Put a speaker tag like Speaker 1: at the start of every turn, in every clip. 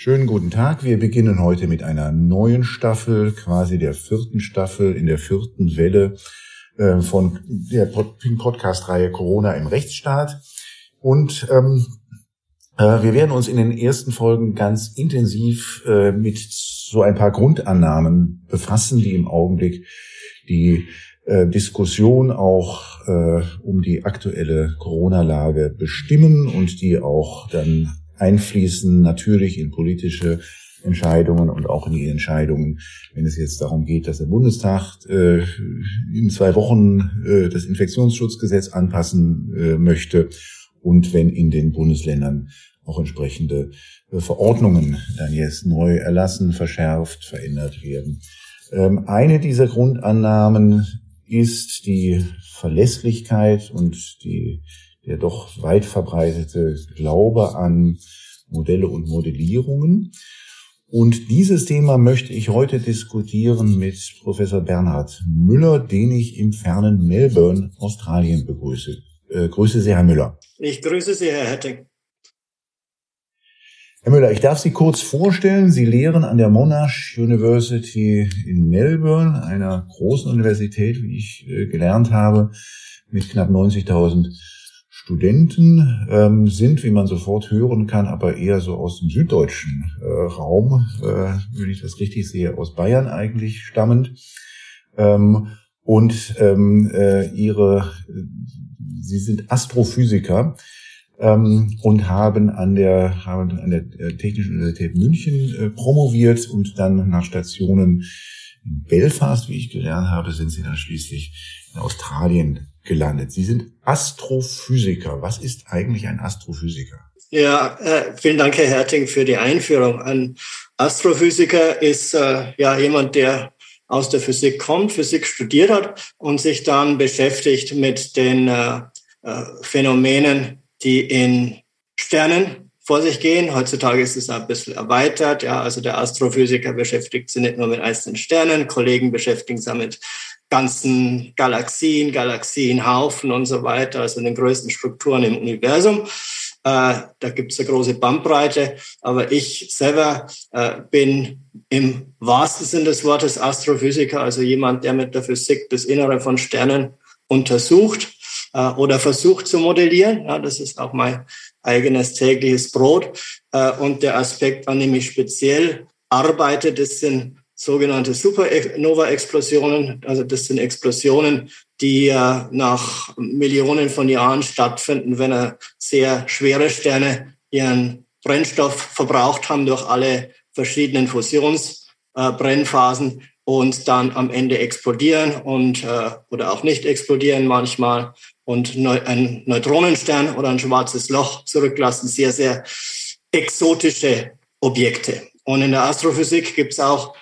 Speaker 1: Schönen guten Tag. Wir beginnen heute mit einer neuen Staffel, quasi der vierten Staffel in der vierten Welle äh, von der Podcast-Reihe Corona im Rechtsstaat. Und ähm, äh, wir werden uns in den ersten Folgen ganz intensiv äh, mit so ein paar Grundannahmen befassen, die im Augenblick die äh, Diskussion auch äh, um die aktuelle Corona-Lage bestimmen und die auch dann einfließen natürlich in politische Entscheidungen und auch in die Entscheidungen, wenn es jetzt darum geht, dass der Bundestag äh, in zwei Wochen äh, das Infektionsschutzgesetz anpassen äh, möchte und wenn in den Bundesländern auch entsprechende äh, Verordnungen dann jetzt neu erlassen, verschärft, verändert werden. Ähm, eine dieser Grundannahmen ist die Verlässlichkeit und die der doch weit verbreitete Glaube an Modelle und Modellierungen. Und dieses Thema möchte ich heute diskutieren mit Professor Bernhard Müller, den ich im fernen Melbourne, Australien begrüße. Äh, grüße Sie, Herr Müller.
Speaker 2: Ich grüße Sie, Herr Hetting.
Speaker 1: Herr Müller, ich darf Sie kurz vorstellen. Sie lehren an der Monash University in Melbourne, einer großen Universität, wie ich äh, gelernt habe, mit knapp 90.000 Studenten ähm, sind, wie man sofort hören kann, aber eher so aus dem süddeutschen äh, Raum, äh, wenn ich das richtig sehe, aus Bayern eigentlich stammend. Ähm, und ähm, äh, ihre, sie sind Astrophysiker ähm, und haben an der, haben an der äh, Technischen Universität München äh, promoviert und dann nach Stationen in Belfast, wie ich gelernt habe, sind sie dann schließlich in Australien gelandet. Sie sind Astrophysiker. Was ist eigentlich ein Astrophysiker?
Speaker 2: Ja, äh, vielen Dank, Herr Herting, für die Einführung. Ein Astrophysiker ist äh, ja jemand, der aus der Physik kommt, Physik studiert hat und sich dann beschäftigt mit den äh, äh Phänomenen, die in Sternen vor sich gehen. Heutzutage ist es ein bisschen erweitert. Ja, also der Astrophysiker beschäftigt sich nicht nur mit einzelnen Sternen, Kollegen beschäftigen sich mit ganzen Galaxien, Galaxienhaufen und so weiter, also den größten Strukturen im Universum. Äh, da gibt es eine große Bandbreite. Aber ich selber äh, bin im wahrsten Sinn des Wortes Astrophysiker, also jemand, der mit der Physik das Innere von Sternen untersucht äh, oder versucht zu modellieren. Das ist auch mein eigenes tägliches Brot. Äh, und der Aspekt, an dem ich speziell arbeite, das sind sogenannte Supernova-Explosionen. Also das sind Explosionen, die äh, nach Millionen von Jahren stattfinden, wenn sehr schwere Sterne ihren Brennstoff verbraucht haben durch alle verschiedenen Fusionsbrennphasen äh, und dann am Ende explodieren und oder auch nicht explodieren manchmal und ein Neutronenstern oder ein schwarzes Loch zurücklassen. Sehr, sehr exotische Objekte. Und in der Astrophysik gibt es auch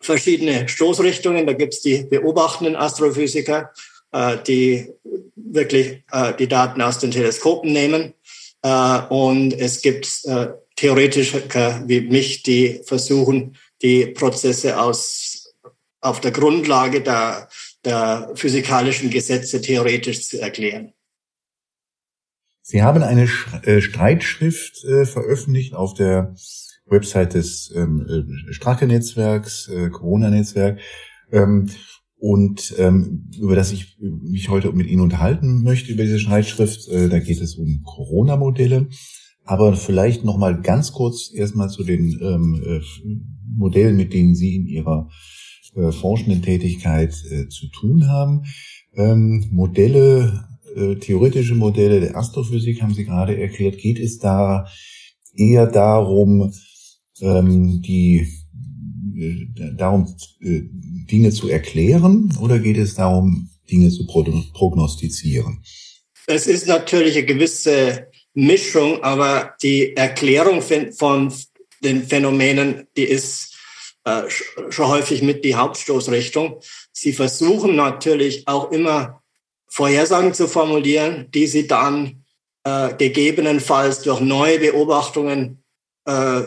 Speaker 2: verschiedene Stoßrichtungen. Da gibt es die beobachtenden Astrophysiker, äh, die wirklich äh, die Daten aus den Teleskopen nehmen. Äh, und es gibt Theoretiker wie mich, die versuchen, die Prozesse aus, auf der Grundlage der, der physikalischen Gesetze theoretisch zu erklären.
Speaker 1: Sie haben eine äh, Streitschrift äh, veröffentlicht auf der Website des ähm, äh, Strache-Netzwerks, äh, Corona-Netzwerk, ähm, und ähm, über das ich mich heute mit Ihnen unterhalten möchte, über diese Schreibschrift. Äh, da geht es um Corona-Modelle. Aber vielleicht noch mal ganz kurz erstmal zu den ähm, äh, Modellen, mit denen Sie in Ihrer äh, forschenden Tätigkeit äh, zu tun haben. Ähm, Modelle, äh, theoretische Modelle der Astrophysik haben Sie gerade erklärt. Geht es da eher darum, ähm, die äh, darum, Dinge zu erklären oder geht es darum, Dinge zu prognostizieren?
Speaker 2: Es ist natürlich eine gewisse Mischung, aber die Erklärung von den Phänomenen, die ist äh, schon häufig mit die Hauptstoßrichtung. Sie versuchen natürlich auch immer Vorhersagen zu formulieren, die sie dann äh, gegebenenfalls durch neue Beobachtungen äh,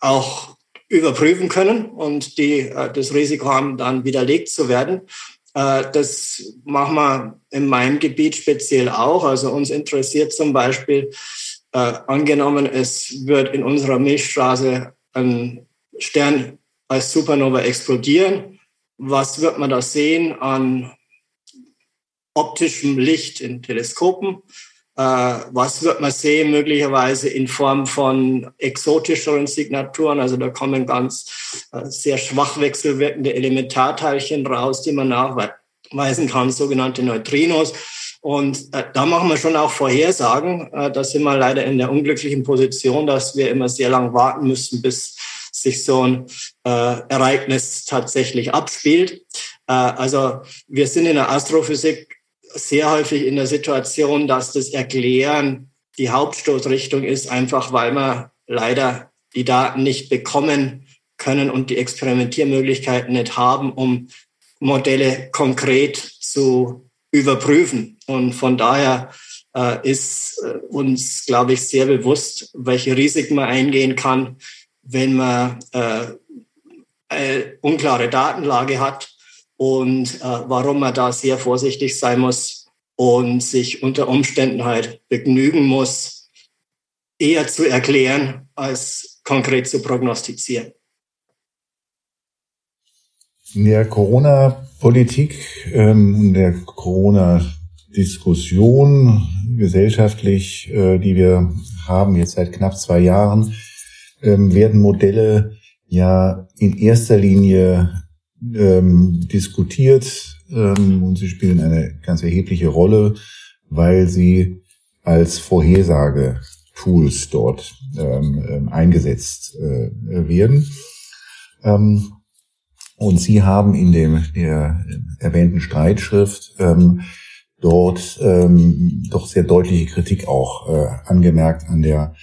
Speaker 2: auch überprüfen können und die äh, das Risiko haben, dann widerlegt zu werden. Äh, das machen wir in meinem Gebiet speziell auch. Also uns interessiert zum Beispiel Äh, angenommen, es wird in unserer Milchstraße ein Stern als Supernova explodieren. Was wird man da sehen an optischem Licht in Teleskopen? Äh, was wird man sehen möglicherweise in Form von exotischeren Signaturen? Also da kommen ganz äh, sehr schwach wechselwirkende Elementarteilchen raus, die man nachweisen kann, sogenannte Neutrinos. Und äh, da machen wir schon auch Vorhersagen. Äh, da sind wir leider in der unglücklichen Position, dass wir immer sehr lang warten müssen, bis sich so ein äh, Ereignis tatsächlich abspielt. Äh, also wir sind in der Astrophysik sehr häufig in der Situation, dass das Erklären die Hauptstoßrichtung ist, einfach weil wir leider die Daten nicht bekommen können und die Experimentiermöglichkeiten nicht haben, um Modelle konkret zu überprüfen. Und von daher äh, ist äh, uns, glaube ich, sehr bewusst, welche Risiken man eingehen kann, wenn man äh, eine unklare Datenlage hat und äh, warum man da sehr vorsichtig sein muss und sich unter Umständen halt begnügen muss, eher zu erklären als konkret zu prognostizieren.
Speaker 1: In der Corona-Politik ähm, in der Corona-Diskussion gesellschaftlich, äh, die wir haben jetzt seit knapp zwei Jahren, ähm, werden Modelle ja in erster Linie ähm, diskutiert ähm, und sie spielen eine ganz erhebliche Rolle, weil sie als Vorhersage-Tools dort ähm, ähm eingesetzt äh, werden. Ähm, und Sie haben in dem der erwähnten Streitschrift ähm, dort ähm, doch sehr deutliche Kritik auch äh, angemerkt an der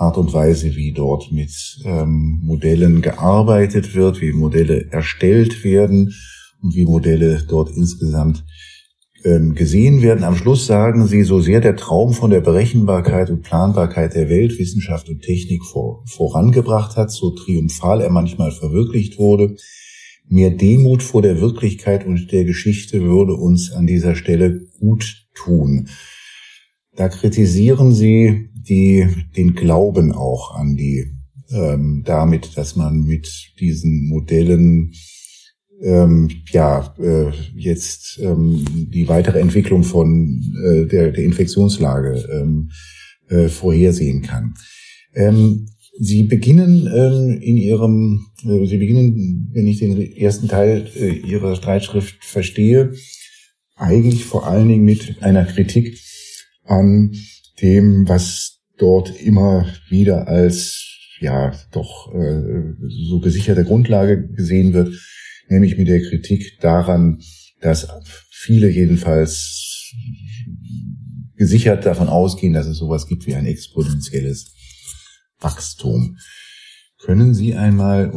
Speaker 1: Art und Weise, wie dort mit ähm, Modellen gearbeitet wird, wie Modelle erstellt werden und wie Modelle dort insgesamt ähm, gesehen werden. Am Schluss sagen sie, so sehr der Traum von der Berechenbarkeit und Planbarkeit der Welt, Wissenschaft und Technik vor, vorangebracht hat, so triumphal er manchmal verwirklicht wurde, mehr Demut vor der Wirklichkeit und der Geschichte würde uns an dieser Stelle gut tun. Da kritisieren sie die den Glauben auch an die ähm, damit, dass man mit diesen Modellen ähm, ja äh, jetzt ähm, die weitere Entwicklung von äh, der, der Infektionslage ähm, äh, vorhersehen kann. Ähm, Sie beginnen ähm, in Ihrem, äh, Sie beginnen, wenn ich den ersten Teil äh, Ihrer Streitschrift verstehe, eigentlich vor allen Dingen mit einer Kritik an dem, was dort immer wieder als ja doch äh, so gesicherte Grundlage gesehen wird, nämlich mit der Kritik daran, dass viele jedenfalls gesichert davon ausgehen, dass es sowas gibt wie ein exponentielles Wachstum. Können Sie einmal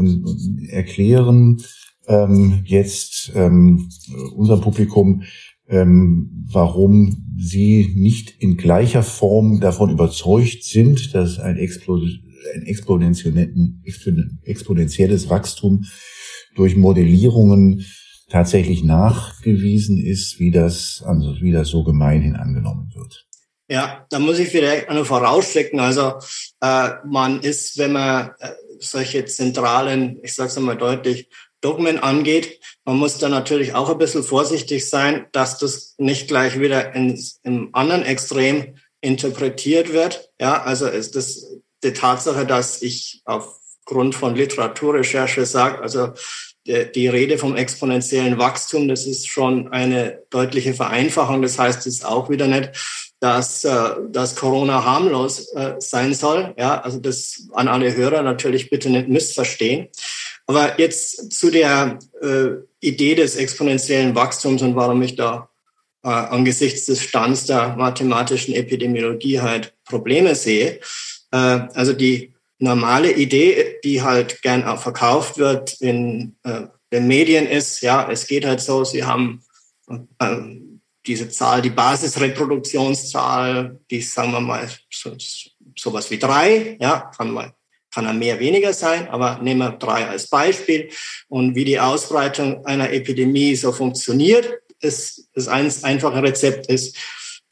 Speaker 1: erklären, ähm, jetzt ähm, unserem Publikum, ähm, warum sie nicht in gleicher Form davon überzeugt sind, dass ein, ein exponentielles Wachstum durch Modellierungen tatsächlich nachgewiesen ist, wie das, also wie das so gemeinhin angenommen wird.
Speaker 2: Ja, da muss ich vielleicht noch vorausschicken. Also äh, man ist, wenn man äh, solche zentralen, ich sage es einmal deutlich, Dogmen angeht. Man muss da natürlich auch ein bisschen vorsichtig sein, dass das nicht gleich wieder ins, im anderen Extrem interpretiert wird. Ja, also ist das die Tatsache, dass ich aufgrund von Literaturrecherche sage, also die, die Rede vom exponentiellen Wachstum, das ist schon eine deutliche Vereinfachung. Das heißt es ist auch wieder nicht, dass, äh, dass Corona harmlos äh, sein soll. Ja, also das an alle Hörer natürlich bitte nicht missverstehen. Aber jetzt zu der äh, Idee des exponentiellen Wachstums und warum ich da äh, angesichts des Stands der mathematischen Epidemiologie halt Probleme sehe. Äh, also die normale Idee, die halt gern auch verkauft wird in äh, den Medien ist, ja, es geht halt so, sie haben äh, diese Zahl, die Basisreproduktionszahl, die sagen wir mal so, sowas wie drei, ja, kann mal kann er mehr, weniger sein, aber nehmen wir drei als Beispiel. Und wie die Ausbreitung einer Epidemie so funktioniert, ist das ein einfache Rezept ist,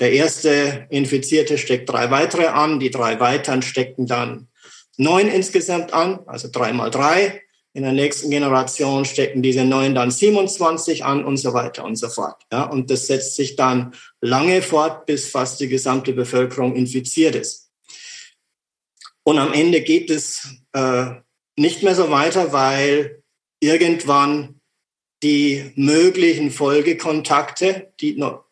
Speaker 2: Der erste Infizierte steckt drei weitere an, die drei weiteren steckten dann neun insgesamt an, also drei mal drei. In der nächsten Generation stecken diese neun dann 27 an und so weiter und so fort. Ja, und das setzt sich dann lange fort, bis fast die gesamte Bevölkerung infiziert ist. Und am Ende geht es äh, nicht mehr so weiter, weil irgendwann die möglichen Folgekontakte, die noch,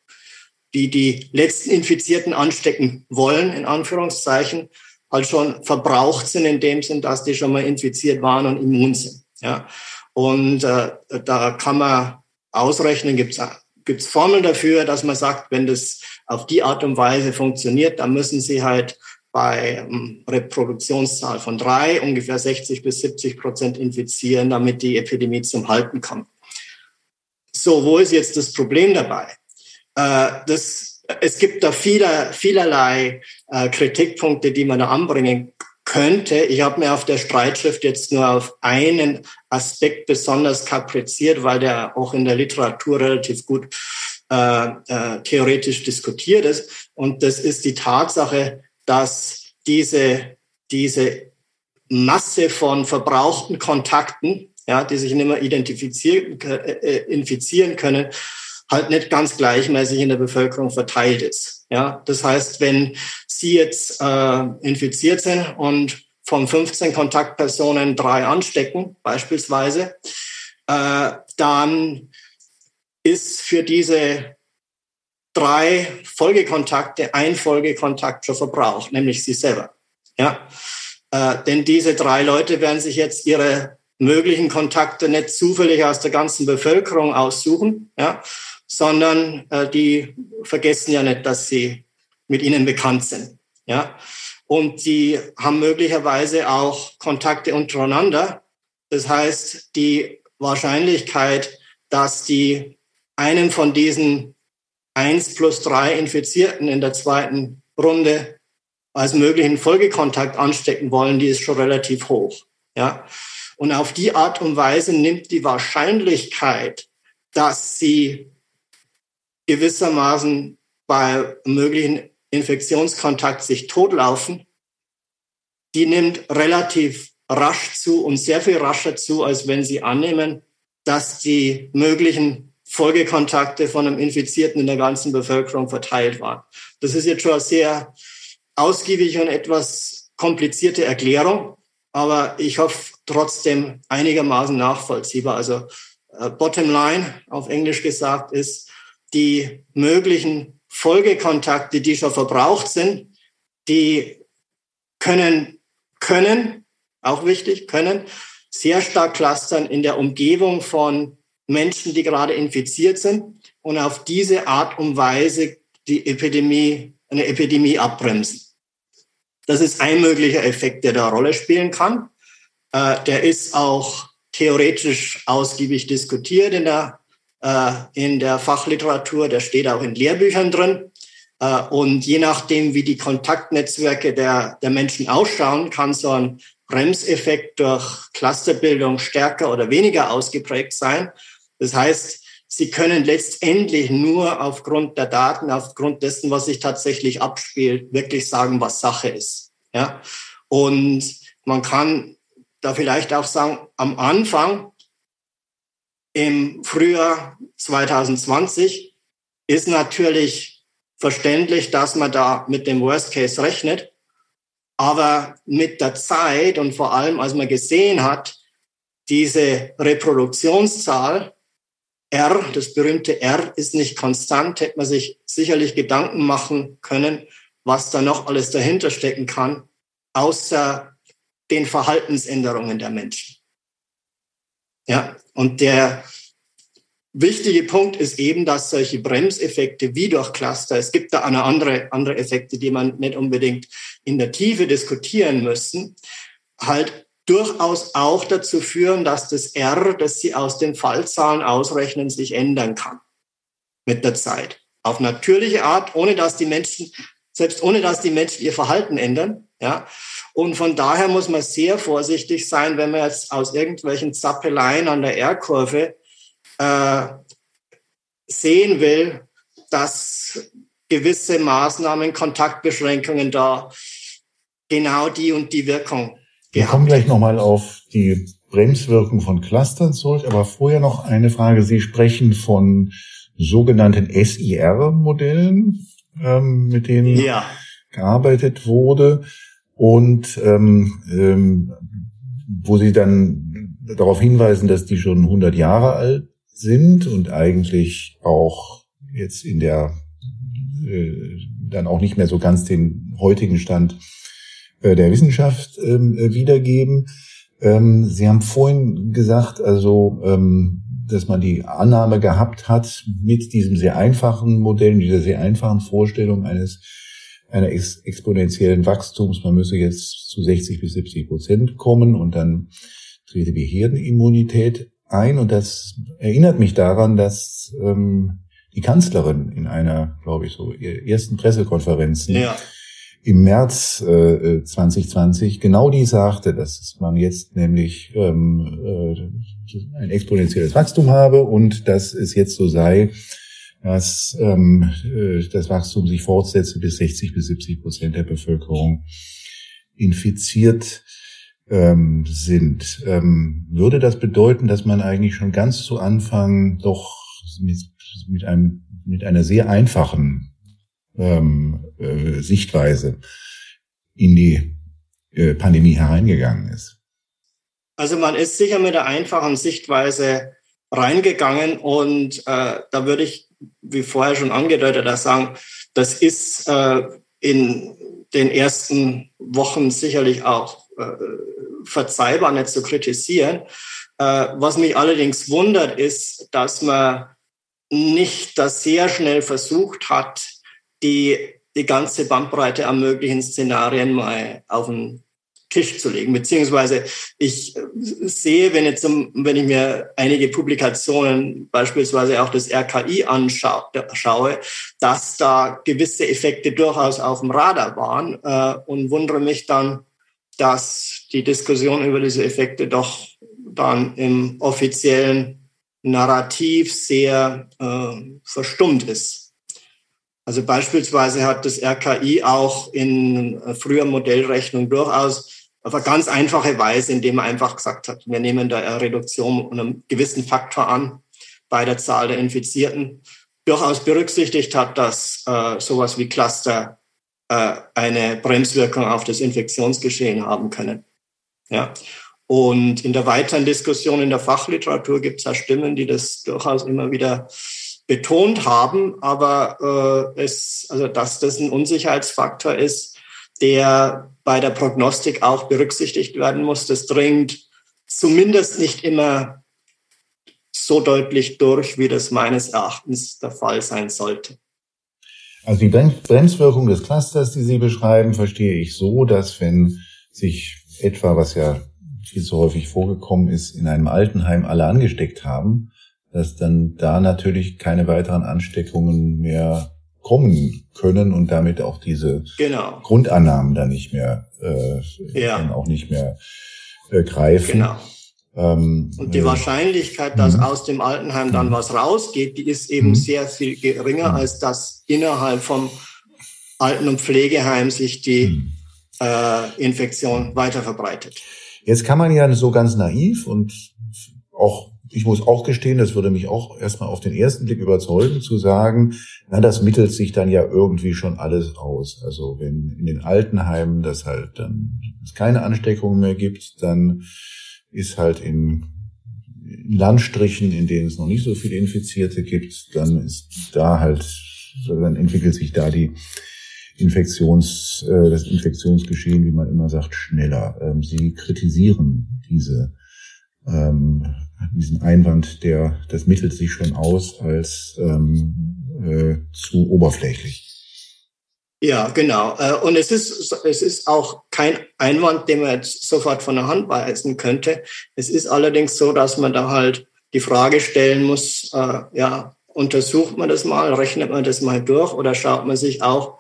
Speaker 2: die, die letzten Infizierten anstecken wollen, in Anführungszeichen, halt schon verbraucht sind in dem Sinn, dass die schon mal infiziert waren und immun sind. Ja. Und äh, da kann man ausrechnen, gibt es gibt's Formeln dafür, dass man sagt, wenn das auf die Art und Weise funktioniert, dann müssen sie halt bei um, Reproduktionszahl von drei ungefähr 60 bis 70 Prozent infizieren, damit die Epidemie zum Halten kommt. So, wo ist jetzt das Problem dabei? Äh, das, es gibt da viele, vielerlei äh, Kritikpunkte, die man da anbringen könnte. Ich habe mir auf der Streitschrift jetzt nur auf einen Aspekt besonders kapriziert, weil der auch in der Literatur relativ gut äh, äh, theoretisch diskutiert ist. Und das ist die Tatsache, dass diese, diese Masse von verbrauchten Kontakten ja, die sich nicht mehr identifizieren, äh, äh, infizieren können, halt nicht ganz gleichmäßig in der Bevölkerung verteilt ist. Ja, das heißt, wenn Sie jetzt äh, infiziert sind und von 15 Kontaktpersonen drei anstecken, beispielsweise, äh, dann ist für diese drei Folgekontakte ein Folgekontakt schon verbraucht, nämlich Sie selber. Ja, äh, denn diese drei Leute werden sich jetzt ihre möglichen Kontakte nicht zufällig aus der ganzen Bevölkerung aussuchen, ja, sondern äh, die vergessen ja nicht, dass sie mit ihnen bekannt sind. Ja. Und die haben möglicherweise auch Kontakte untereinander. Das heißt, die Wahrscheinlichkeit, dass die einen von diesen eins plus drei Infizierten in der zweiten Runde als möglichen Folgekontakt anstecken wollen, die ist schon relativ hoch. Ja. Und auf die Art und Weise nimmt die Wahrscheinlichkeit, dass sie gewissermaßen bei möglichen Infektionskontakt sich totlaufen, die nimmt relativ rasch zu und sehr viel rascher zu, als wenn sie annehmen, dass die möglichen Folgekontakte von einem Infizierten in der ganzen Bevölkerung verteilt waren. Das ist jetzt schon eine sehr ausgiebige und etwas komplizierte Erklärung, aber ich hoffe trotzdem einigermaßen nachvollziehbar. Also äh, bottom line auf Englisch gesagt ist, die möglichen Folgekontakte, die schon verbraucht sind, die können, können, auch wichtig, können sehr stark clustern in der Umgebung von Menschen, die gerade infiziert sind und auf diese Art und Weise die Epidemie, eine Epidemie abbremsen. Das ist ein möglicher Effekt, der da Rolle spielen kann. Äh, der ist auch theoretisch ausgiebig diskutiert in der, äh, in der Fachliteratur. Der steht auch in Lehrbüchern drin. Äh, und je nachdem, wie die Kontaktnetzwerke der, der Menschen ausschauen, kann so ein Bremseffekt durch Clusterbildung stärker oder weniger ausgeprägt sein. Das heißt, Sie können letztendlich nur aufgrund der Daten, aufgrund dessen, was sich tatsächlich abspielt, wirklich sagen, was Sache ist. Ja? Und man kann da vielleicht auch sagen, am Anfang im Frühjahr 2020 ist natürlich verständlich, dass man da mit dem Worst Case rechnet. Aber mit der Zeit und vor allem, als man gesehen hat, diese Reproduktionszahl R, das berühmte R ist nicht konstant, hätte man sich sicherlich Gedanken machen können, was da noch alles dahinter stecken kann, außer den Verhaltensänderungen der Menschen. Ja, und der wichtige Punkt ist eben, dass solche Bremseffekte wie durch Cluster, es gibt da eine andere, andere Effekte, die man nicht unbedingt in der Tiefe diskutieren müssen, halt durchaus auch dazu führen, dass das R, das Sie aus den Fallzahlen ausrechnen, sich ändern kann mit der Zeit. Auf natürliche Art, ohne dass die Menschen, selbst ohne dass die Menschen ihr Verhalten ändern. Ja. Und von daher muss man sehr vorsichtig sein, wenn man jetzt aus irgendwelchen Zappeleien an der R-Kurve äh, sehen will, dass gewisse Maßnahmen, Kontaktbeschränkungen da genau die und die Wirkung.
Speaker 1: Wir kommen gleich nochmal auf die Bremswirkung von Clustern zurück, aber vorher noch eine Frage. Sie sprechen von sogenannten SIR-Modellen, ähm, mit denen ja. gearbeitet wurde und ähm, ähm, wo Sie dann darauf hinweisen, dass die schon 100 Jahre alt sind und eigentlich auch jetzt in der äh, dann auch nicht mehr so ganz den heutigen Stand äh, der Wissenschaft ähm, äh, wiedergeben. Ähm, Sie haben vorhin gesagt, also ähm, dass man die Annahme gehabt hat mit diesem sehr einfachen Modell, dieser sehr einfachen Vorstellung eines einer ex exponentiellen Wachstums, man müsse jetzt zu 60 bis 70 Prozent kommen und dann trete die Herdenimmunität ein. Und das erinnert mich daran, dass ähm, die Kanzlerin in einer, glaube ich, so ersten Pressekonferenzen ja im März äh, 2020 genau die sagte, dass man jetzt nämlich ähm, äh, ein exponentielles Wachstum habe und dass es jetzt so sei, dass ähm, äh, das Wachstum sich fortsetze, bis 60 bis 70 Prozent der Bevölkerung infiziert ähm, sind. Ähm, würde das bedeuten, dass man eigentlich schon ganz zu Anfang doch mit, mit, einem, mit einer sehr einfachen ähm, äh, Sichtweise in die äh, Pandemie hereingegangen ist?
Speaker 2: Also man ist sicher mit der einfachen Sichtweise reingegangen und äh, da würde ich, wie vorher schon angedeutet, da sagen, das ist äh, in den ersten Wochen sicherlich auch äh, verzeihbar, nicht zu kritisieren. Äh, was mich allerdings wundert, ist, dass man nicht das sehr schnell versucht hat, die, die ganze Bandbreite an möglichen Szenarien mal auf den Tisch zu legen. Beziehungsweise ich sehe, wenn, jetzt, wenn ich mir einige Publikationen, beispielsweise auch das RKI anschaue, dass da gewisse Effekte durchaus auf dem Radar waren äh, und wundere mich dann, dass die Diskussion über diese Effekte doch dann im offiziellen Narrativ sehr äh, verstummt ist. Also beispielsweise hat das RKI auch in früher Modellrechnung durchaus auf eine ganz einfache Weise, indem man einfach gesagt hat, wir nehmen da eine Reduktion um einen gewissen Faktor an bei der Zahl der Infizierten, durchaus berücksichtigt hat, dass äh, sowas wie Cluster äh, eine Bremswirkung auf das Infektionsgeschehen haben können. Ja. Und in der weiteren Diskussion in der Fachliteratur gibt es ja Stimmen, die das durchaus immer wieder betont haben, aber äh, es, also dass das ein Unsicherheitsfaktor ist, der bei der Prognostik auch berücksichtigt werden muss. Das dringt zumindest nicht immer so deutlich durch, wie das meines Erachtens der Fall sein sollte.
Speaker 1: Also die Bremswirkung des Clusters, die Sie beschreiben, verstehe ich so, dass wenn sich etwa, was ja viel zu häufig vorgekommen ist, in einem Altenheim alle angesteckt haben, dass dann da natürlich keine weiteren Ansteckungen mehr kommen können und damit auch diese genau. Grundannahmen dann nicht mehr äh, ja. auch nicht mehr äh, greifen. Genau.
Speaker 2: Ähm, und die äh, Wahrscheinlichkeit, dass mhm. aus dem Altenheim dann mhm. was rausgeht, die ist eben mhm. sehr viel geringer, als dass innerhalb vom Alten- und Pflegeheim sich die äh, Infektion weiter verbreitet.
Speaker 1: Jetzt kann man ja so ganz naiv und auch ich muss auch gestehen, das würde mich auch erstmal auf den ersten Blick überzeugen, zu sagen, na, das mittelt sich dann ja irgendwie schon alles aus. Also wenn in den Altenheimen das halt dann es keine Ansteckungen mehr gibt, dann ist halt in, in Landstrichen, in denen es noch nicht so viele Infizierte gibt, dann ist da halt, dann entwickelt sich da die Infektions, äh, das Infektionsgeschehen, wie man immer sagt, schneller. Ähm, Sie kritisieren diese ähm, diesen Einwand, der das mittelt sich schon aus als ähm, äh, zu oberflächlich.
Speaker 2: Ja, genau. Äh, und es ist, es ist auch kein Einwand, den man jetzt sofort von der Hand weisen könnte. Es ist allerdings so, dass man da halt die Frage stellen muss, äh, ja, untersucht man das mal, rechnet man das mal durch oder schaut man sich auch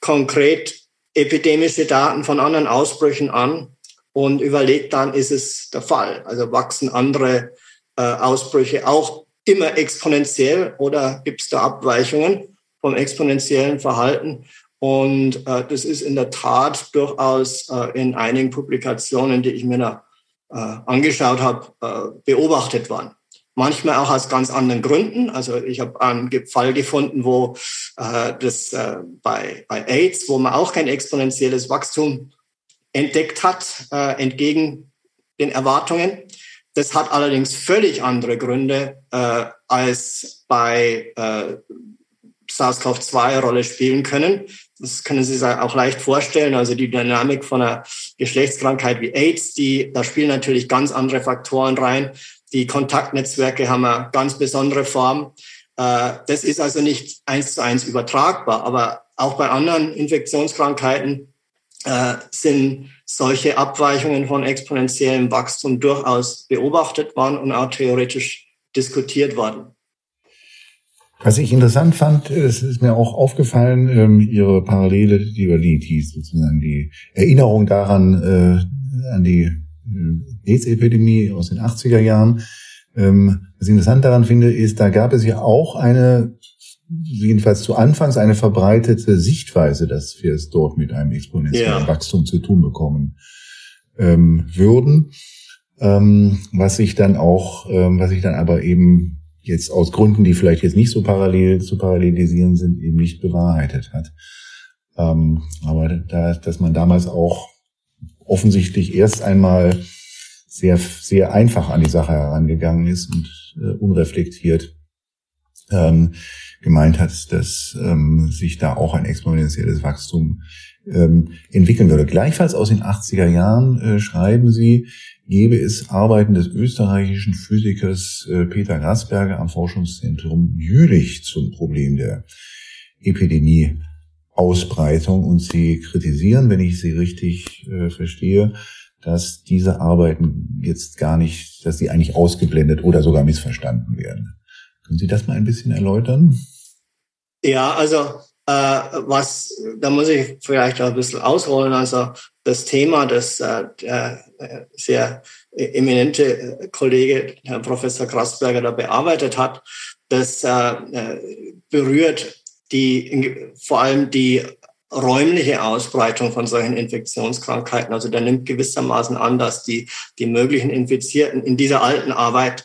Speaker 2: konkret epidemische Daten von anderen Ausbrüchen an und überlegt dann, ist es der Fall? Also wachsen andere äh, Ausbrüche auch immer exponentiell oder gibt es da Abweichungen vom exponentiellen Verhalten. Und äh, das ist in der Tat durchaus äh, in einigen Publikationen, die ich mir da äh, angeschaut habe, äh, beobachtet worden. Manchmal auch aus ganz anderen Gründen. Also ich habe einen Fall gefunden, wo äh, das äh, bei, bei AIDS, wo man auch kein exponentielles Wachstum entdeckt hat, äh, entgegen den Erwartungen. Das hat allerdings völlig andere Gründe äh, als bei äh, SARS-CoV-2 Rolle spielen können. Das können Sie sich auch leicht vorstellen. Also die Dynamik von einer Geschlechtskrankheit wie AIDS, die, da spielen natürlich ganz andere Faktoren rein. Die Kontaktnetzwerke haben eine ganz besondere Form. Äh, das ist also nicht eins zu eins übertragbar. Aber auch bei anderen Infektionskrankheiten äh, sind solche Abweichungen von exponentiellem Wachstum durchaus beobachtet worden und auch theoretisch diskutiert worden.
Speaker 1: Was ich interessant fand, es ist mir auch aufgefallen, ähm, Ihre Parallele, die, die, die sozusagen die Erinnerung daran, äh, an die äh, AIDS-Epidemie aus den 80er Jahren. Ähm, was ich interessant daran finde, ist, da gab es ja auch eine, jedenfalls zu Anfangs, eine verbreitete Sichtweise, dass wir es dort mit einem exponentiellen ja. Wachstum zu tun bekommen ähm, würden. Ähm, was sich dann auch, ähm, was sich dann aber eben jetzt aus Gründen, die vielleicht jetzt nicht so parallel zu parallelisieren sind, eben nicht bewahrheitet hat. Ähm, aber da, dass man damals auch offensichtlich erst einmal sehr, sehr einfach an die Sache herangegangen ist und äh, unreflektiert ähm, gemeint hat, dass ähm, sich da auch ein exponentielles Wachstum ähm, entwickeln würde. Gleichfalls aus den 80er Jahren äh, schreiben sie, gebe es Arbeiten des österreichischen Physikers äh, Peter Grasberger am Forschungszentrum Jülich zum Problem der Epidemieausbreitung und sie kritisieren, wenn ich sie richtig äh, verstehe, dass diese Arbeiten jetzt gar nicht, dass sie eigentlich ausgeblendet oder sogar missverstanden werden. Können Sie das mal ein bisschen erläutern?
Speaker 2: Ja, also äh, was, da muss ich vielleicht ein bisschen ausholen. Also das Thema, das äh, der äh, sehr eminente Kollege, Herr Professor Krasberger, da bearbeitet hat, das berührt die, vor allem die räumliche Ausbreitung von solchen Infektionskrankheiten. Also der nimmt gewissermaßen an, dass die, die möglichen Infizierten in dieser alten Arbeit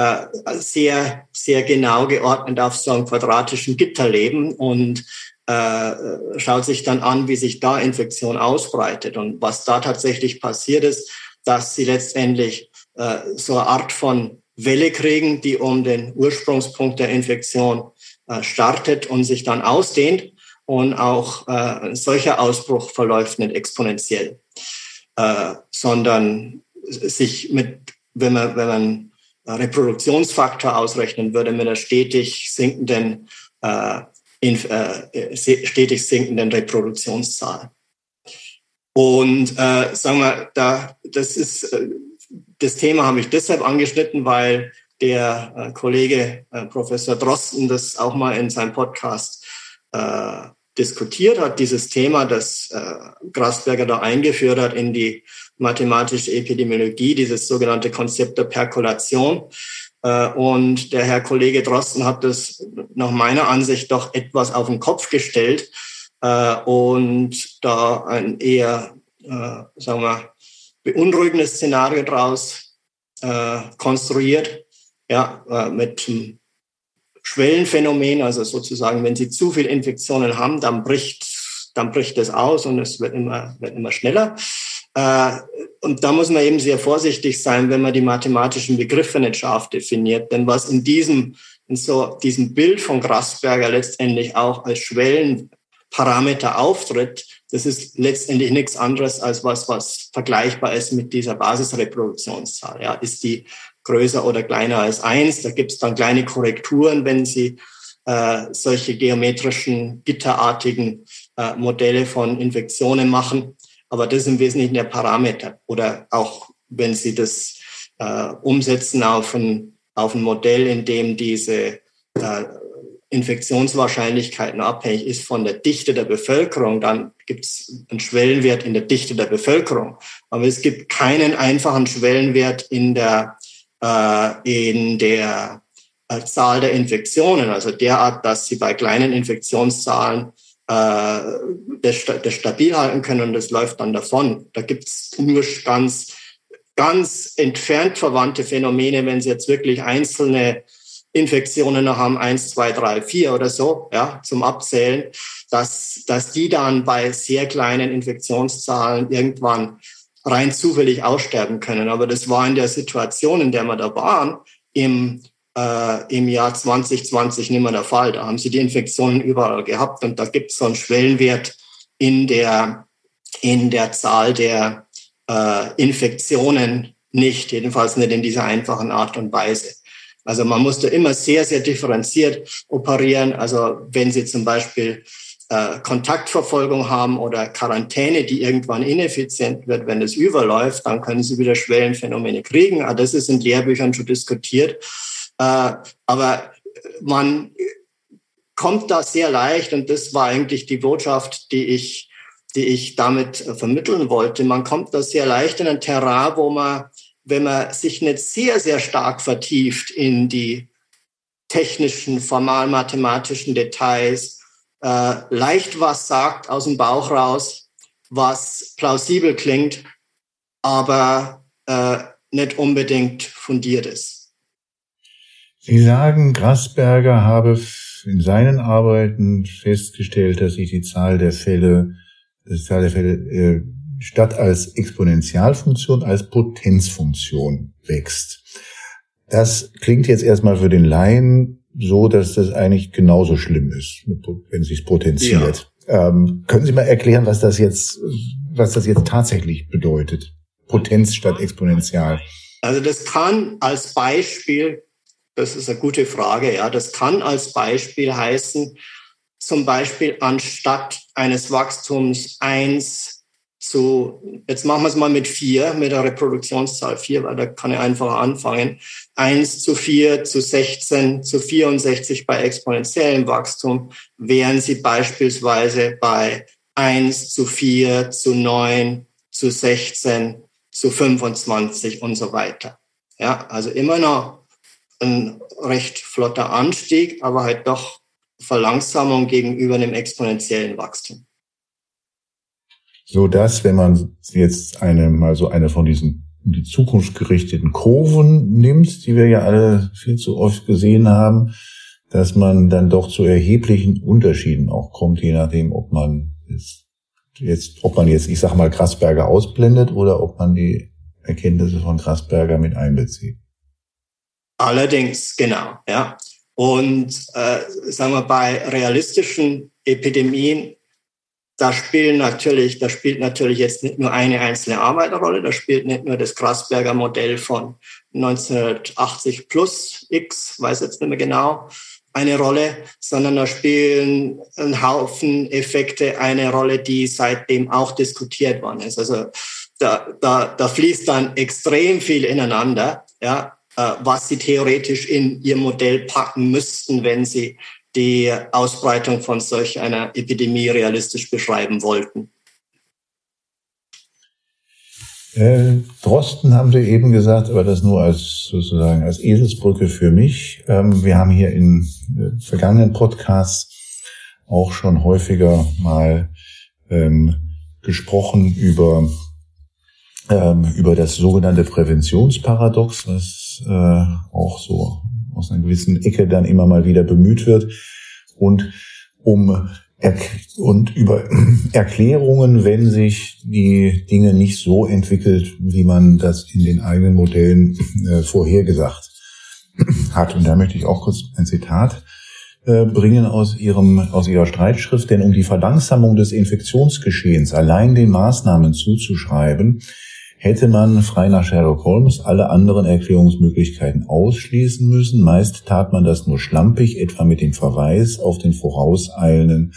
Speaker 2: äh, sehr, sehr genau geordnet auf so einem quadratischen Gitter leben und äh, schaut sich dann an, wie sich da Infektion ausbreitet. Und was da tatsächlich passiert ist, dass sie letztendlich äh, so eine Art von Welle kriegen, die um den Ursprungspunkt der Infektion äh, startet und sich dann ausdehnt. Und auch äh, ein solcher Ausbruch verläuft nicht exponentiell, äh, sondern sich mit, wenn man, wenn man Reproduktionsfaktor ausrechnen würde mit einer stetig sinkenden, äh, in, äh, stetig sinkenden Reproduktionszahl. Und äh, sagen wir, da, das ist äh, das Thema habe ich deshalb angeschnitten, weil der äh, Kollege äh, Professor Drosten das auch mal in seinem Podcast äh, diskutiert hat, dieses Thema, das äh, Grasberger da eingeführt hat in die mathematische Epidemiologie, dieses sogenannte Konzept der Perkulation. Äh, und der Herr Kollege Drosten hat das nach meiner Ansicht doch etwas auf den Kopf gestellt äh, und da ein eher, äh, sagen wir, beunruhigendes Szenario daraus konstruiert, ja, mit Schwellenphänomen, also sozusagen, wenn Sie zu viel Infektionen haben, dann bricht, dann bricht es aus und es wird immer, wird immer schneller. Äh, und da muss man eben sehr vorsichtig sein, wenn man die mathematischen Begriffe nicht scharf definiert. Denn was in diesem, in so diesem Bild von Grasberger letztendlich auch als Schwellenparameter auftritt, das ist letztendlich nichts anderes als was, was vergleichbar ist mit dieser Basisreproduktionszahl. Ja, ist die größer oder kleiner als eins? Da gibt es dann kleine Korrekturen, wenn Sie äh, solche geometrischen, gitterartigen äh, Modelle von Infektionen machen. Aber das ist im Wesentlichen der Parameter. Oder auch wenn Sie das äh, umsetzen auf ein, auf ein Modell, in dem diese äh, Infektionswahrscheinlichkeiten abhängig ist von der Dichte der Bevölkerung, dann gibt es einen Schwellenwert in der Dichte der Bevölkerung. Aber es gibt keinen einfachen Schwellenwert in der, äh, in der äh, Zahl der Infektionen, also derart, dass sie bei kleinen Infektionszahlen äh, das, das stabil halten können und das läuft dann davon. Da gibt es nur ganz, ganz entfernt verwandte Phänomene, wenn Sie jetzt wirklich einzelne Infektionen noch haben, eins, zwei, drei, vier oder so, ja, zum Abzählen, dass, dass die dann bei sehr kleinen Infektionszahlen irgendwann rein zufällig aussterben können. Aber das war in der Situation, in der wir da waren, im äh, im Jahr 2020 nicht mehr der Fall. Da haben sie die Infektionen überall gehabt und da gibt es so einen Schwellenwert in der, in der Zahl der äh, Infektionen nicht, jedenfalls nicht in dieser einfachen Art und Weise. Also man musste immer sehr, sehr differenziert operieren. Also wenn Sie zum Beispiel äh, Kontaktverfolgung haben oder Quarantäne, die irgendwann ineffizient wird, wenn es überläuft, dann können Sie wieder Schwellenphänomene kriegen. Aber das ist in Lehrbüchern schon diskutiert. Äh, aber man kommt da sehr leicht und das war eigentlich die Botschaft, die ich, die ich damit äh, vermitteln wollte. Man kommt da sehr leicht in ein Terrain, wo man, wenn man sich nicht sehr, sehr stark vertieft in die technischen, formal-mathematischen Details, äh, leicht was sagt aus dem Bauch raus, was plausibel klingt, aber äh, nicht unbedingt fundiert ist.
Speaker 1: Sie sagen, Grasberger habe in seinen Arbeiten festgestellt, dass sich die Zahl der Fälle, die Zahl der Fälle äh, statt als Exponentialfunktion als Potenzfunktion wächst. Das klingt jetzt erstmal für den Laien so, dass das eigentlich genauso schlimm ist, wenn es sich potenziert. Ja. Ähm, können Sie mal erklären, was das jetzt, was das jetzt tatsächlich bedeutet? Potenz statt Exponential.
Speaker 2: Also das kann als Beispiel das ist eine gute Frage. Ja, das kann als Beispiel heißen, zum Beispiel anstatt eines Wachstums eins zu, jetzt machen wir es mal mit vier, mit der Reproduktionszahl vier, weil da kann ich einfach anfangen. eins zu vier zu 16 zu 64 bei exponentiellem Wachstum, wären Sie beispielsweise bei eins zu vier zu neun zu 16 zu 25 und so weiter. Ja, also immer noch ein recht flotter Anstieg, aber halt doch Verlangsamung gegenüber einem exponentiellen Wachstum.
Speaker 1: So dass, wenn man jetzt eine, mal so eine von diesen in die Zukunft gerichteten Kurven nimmt, die wir ja alle viel zu oft gesehen haben, dass man dann doch zu erheblichen Unterschieden auch kommt, je nachdem, ob man jetzt, ob man jetzt, ich sag mal, Grasberger ausblendet oder ob man die Erkenntnisse von Grasberger mit einbezieht.
Speaker 2: Allerdings, genau, ja. Und äh, sagen wir bei realistischen Epidemien, da spielen natürlich, da spielt natürlich jetzt nicht nur eine einzelne Arbeit eine Rolle, da spielt nicht nur das Grasberger Modell von 1980 plus X, weiß jetzt nicht mehr genau, eine Rolle, sondern da spielen ein Haufen Effekte eine Rolle, die seitdem auch diskutiert worden ist. Also da, da, da fließt dann extrem viel ineinander. Ja, was sie theoretisch in ihr Modell packen müssten, wenn sie die Ausbreitung von solch einer Epidemie realistisch beschreiben wollten.
Speaker 1: Äh, Drosten haben Sie eben gesagt, aber das nur als sozusagen als Eselsbrücke für mich. Ähm, wir haben hier in äh, vergangenen Podcasts auch schon häufiger mal ähm, gesprochen über ähm, über das sogenannte Präventionsparadox, was äh, auch so aus einer gewissen Ecke dann immer mal wieder bemüht wird. Und um und über Erklärungen, wenn sich die Dinge nicht so entwickelt, wie man das in den eigenen Modellen äh, vorhergesagt hat. Und da möchte ich auch kurz ein Zitat äh, bringen aus ihrem aus ihrer Streitschrift, denn um die Verlangsamung des Infektionsgeschehens allein den Maßnahmen zuzuschreiben, hätte man frei nach Sherlock Holmes alle anderen Erklärungsmöglichkeiten ausschließen müssen. Meist tat man das nur schlampig, etwa mit dem Verweis auf den vorauseilenden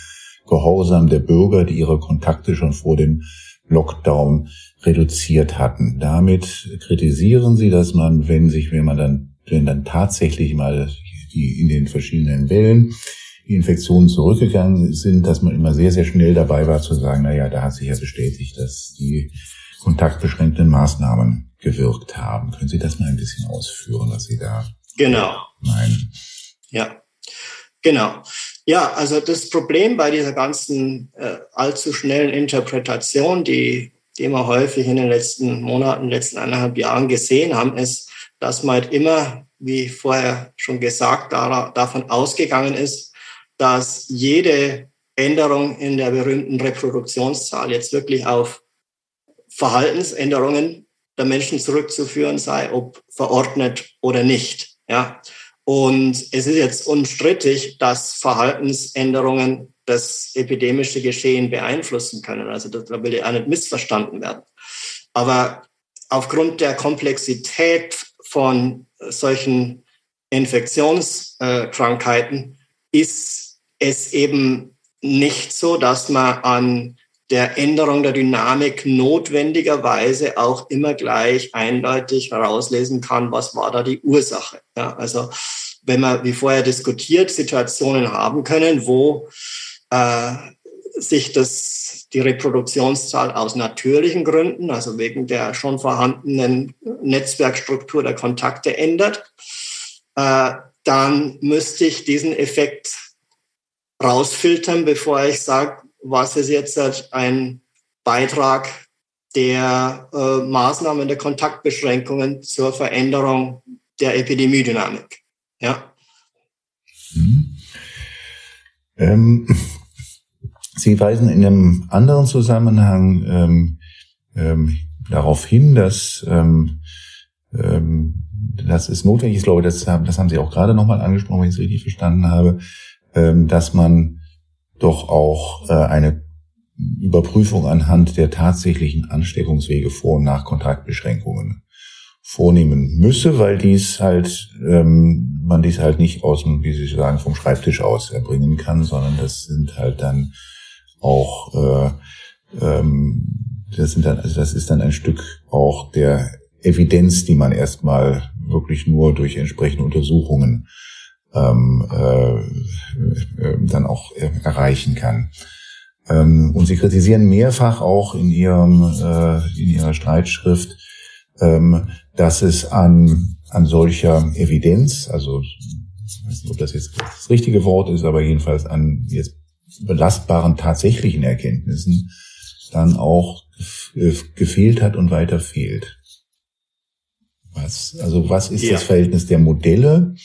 Speaker 1: Gehorsam der Bürger, die ihre Kontakte schon vor dem Lockdown reduziert hatten. Damit kritisieren sie, dass man, wenn sich, wenn man dann, wenn dann tatsächlich mal die in den verschiedenen Wellen die Infektionen zurückgegangen sind, dass man immer sehr, sehr schnell dabei war zu sagen, na ja, da hat sich ja bestätigt, dass die kontaktbeschränkenden Maßnahmen gewirkt haben. Können Sie das mal ein bisschen ausführen, was Sie da
Speaker 2: Genau.
Speaker 1: Nein.
Speaker 2: Ja, genau. Ja, also das Problem bei dieser ganzen äh, allzu schnellen Interpretation, die, die wir häufig in den letzten Monaten, letzten eineinhalb Jahren gesehen haben, ist, dass man halt immer, wie vorher schon gesagt, da, davon ausgegangen ist, dass jede Änderung in der berühmten Reproduktionszahl jetzt wirklich auf Verhaltensänderungen der Menschen zurückzuführen sei, ob verordnet oder nicht. Ja. Und es ist jetzt unstrittig, dass Verhaltensänderungen das epidemische Geschehen beeinflussen können. Also da will ja auch nicht missverstanden werden. Aber aufgrund der Komplexität von solchen Infektionskrankheiten ist es eben nicht so, dass man an der Änderung der Dynamik notwendigerweise auch immer gleich eindeutig herauslesen kann, was war da die Ursache. Ja, also wenn man, wie vorher diskutiert, Situationen haben können, wo äh, sich das, die Reproduktionszahl aus natürlichen Gründen, also wegen der schon vorhandenen Netzwerkstruktur der Kontakte ändert, äh, dann müsste ich diesen Effekt rausfiltern, bevor ich sage, was ist jetzt ein Beitrag der äh, Maßnahmen der Kontaktbeschränkungen zur Veränderung der Epidemiedynamik. Ja.
Speaker 1: Mhm. Ähm, Sie weisen in einem anderen Zusammenhang ähm, ähm, darauf hin, dass ähm, ähm, das ist notwendig. Ich glaube, das, das haben Sie auch gerade nochmal angesprochen, wenn ich es richtig verstanden habe, ähm, dass man doch auch äh, eine Überprüfung anhand der tatsächlichen Ansteckungswege vor und nach Kontaktbeschränkungen vornehmen müsse, weil dies halt ähm, man dies halt nicht aus dem, wie Sie sagen, vom Schreibtisch aus erbringen kann, sondern das sind halt dann auch äh, ähm, das sind dann also das ist dann ein Stück auch der Evidenz, die man erstmal wirklich nur durch entsprechende Untersuchungen ähm, äh, äh, dann auch erreichen kann. Ähm, und sie kritisieren mehrfach auch in ihrem äh, in ihrer Streitschrift, ähm, dass es an an solcher Evidenz, also ich weiß nicht, ob das jetzt das richtige Wort ist, aber jedenfalls an jetzt belastbaren tatsächlichen Erkenntnissen dann auch gefehlt hat und weiter fehlt. Was, also was ist ja. das Verhältnis der Modelle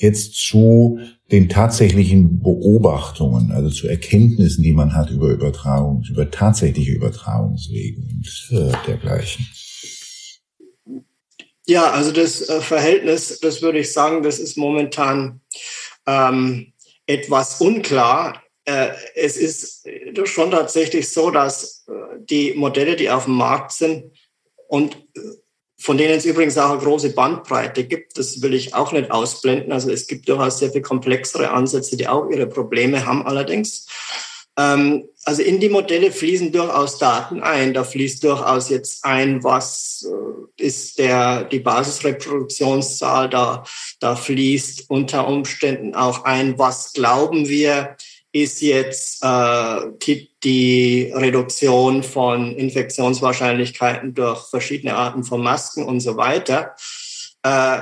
Speaker 1: jetzt zu den tatsächlichen Beobachtungen, also zu Erkenntnissen, die man hat über Übertragung, über tatsächliche Übertragungswege und dergleichen.
Speaker 2: Ja, also das äh, Verhältnis, das würde ich sagen, das ist momentan ähm, etwas unklar. Äh, es ist schon tatsächlich so, dass äh, die Modelle, die auf dem Markt sind und äh, von denen es übrigens auch eine große Bandbreite gibt. Das will ich auch nicht ausblenden. Also es gibt durchaus sehr viel komplexere Ansätze, die auch ihre Probleme haben allerdings. Ähm, also in die Modelle fließen durchaus Daten ein. Da fließt durchaus jetzt ein, was äh, ist der, die Basisreproduktionszahl. Da, da fließt unter Umständen auch ein, was glauben wir, ist jetzt äh, die, die Reduktion von Infektionswahrscheinlichkeiten durch verschiedene Arten von Masken und so weiter. Äh,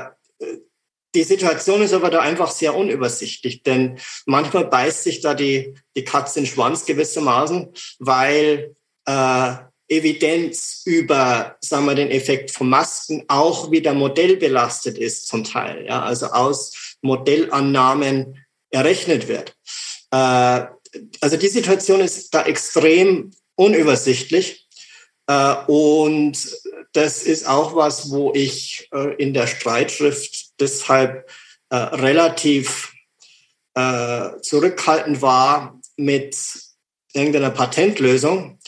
Speaker 2: die Situation ist aber da einfach sehr unübersichtlich, denn manchmal beißt sich da die, die Katze in den Schwanz gewissermaßen, weil äh, Evidenz über, sagen wir, den Effekt von Masken auch wieder modellbelastet ist zum Teil, ja, also aus Modellannahmen errechnet wird. Äh, also die Situation ist da extrem unübersichtlich. Äh, und das ist auch was, wo ich äh, in der Streitschrift deshalb relativ zurückhaltend war mit irgendeiner Patentlösung,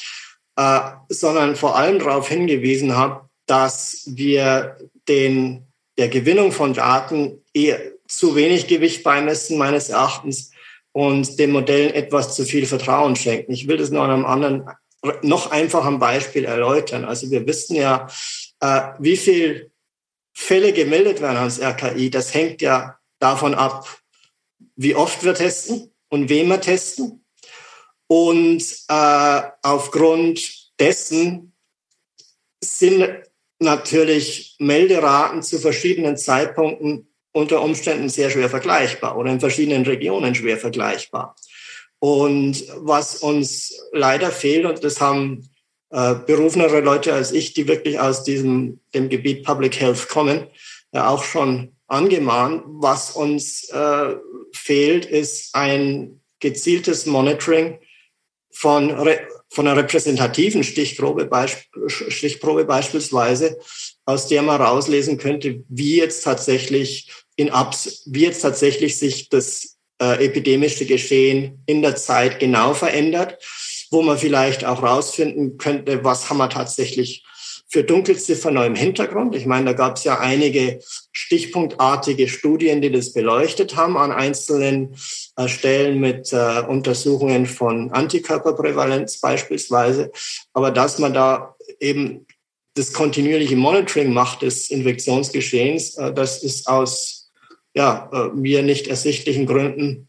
Speaker 2: sondern vor allem darauf hingewiesen habe, dass wir den, der Gewinnung von Daten eher zu wenig Gewicht beimessen, meines Erachtens, und den Modellen etwas zu viel Vertrauen schenken. Ich will das noch an einem anderen, noch einfachen Beispiel erläutern. Also wir wissen ja, äh, wie viel Fälle gemeldet werden ans RKI. Das hängt ja davon ab, wie oft wir testen und wem wir testen. Und äh, aufgrund dessen sind natürlich Melderaten zu verschiedenen Zeitpunkten unter Umständen sehr schwer vergleichbar oder in verschiedenen Regionen schwer vergleichbar. Und was uns leider fehlt, und das haben äh, berufenere Leute als ich, die wirklich aus diesem dem Gebiet Public Health kommen, ja auch schon angemahnt, was uns äh, fehlt, ist ein gezieltes Monitoring von, von einer repräsentativen Stichprobe, beisp Stichprobe beispielsweise, aus der man rauslesen könnte, wie jetzt tatsächlich in Abs wie jetzt tatsächlich sich das äh, epidemische Geschehen in der Zeit genau verändert, wo man vielleicht auch rausfinden könnte, was haben wir tatsächlich für Dunkelziffer noch im Hintergrund. Ich meine, da gab es ja einige stichpunktartige Studien, die das beleuchtet haben an einzelnen äh, Stellen mit äh, Untersuchungen von Antikörperprävalenz beispielsweise. Aber dass man da eben das kontinuierliche Monitoring macht des Infektionsgeschehens, äh, das ist aus ja, äh, mir nicht ersichtlichen Gründen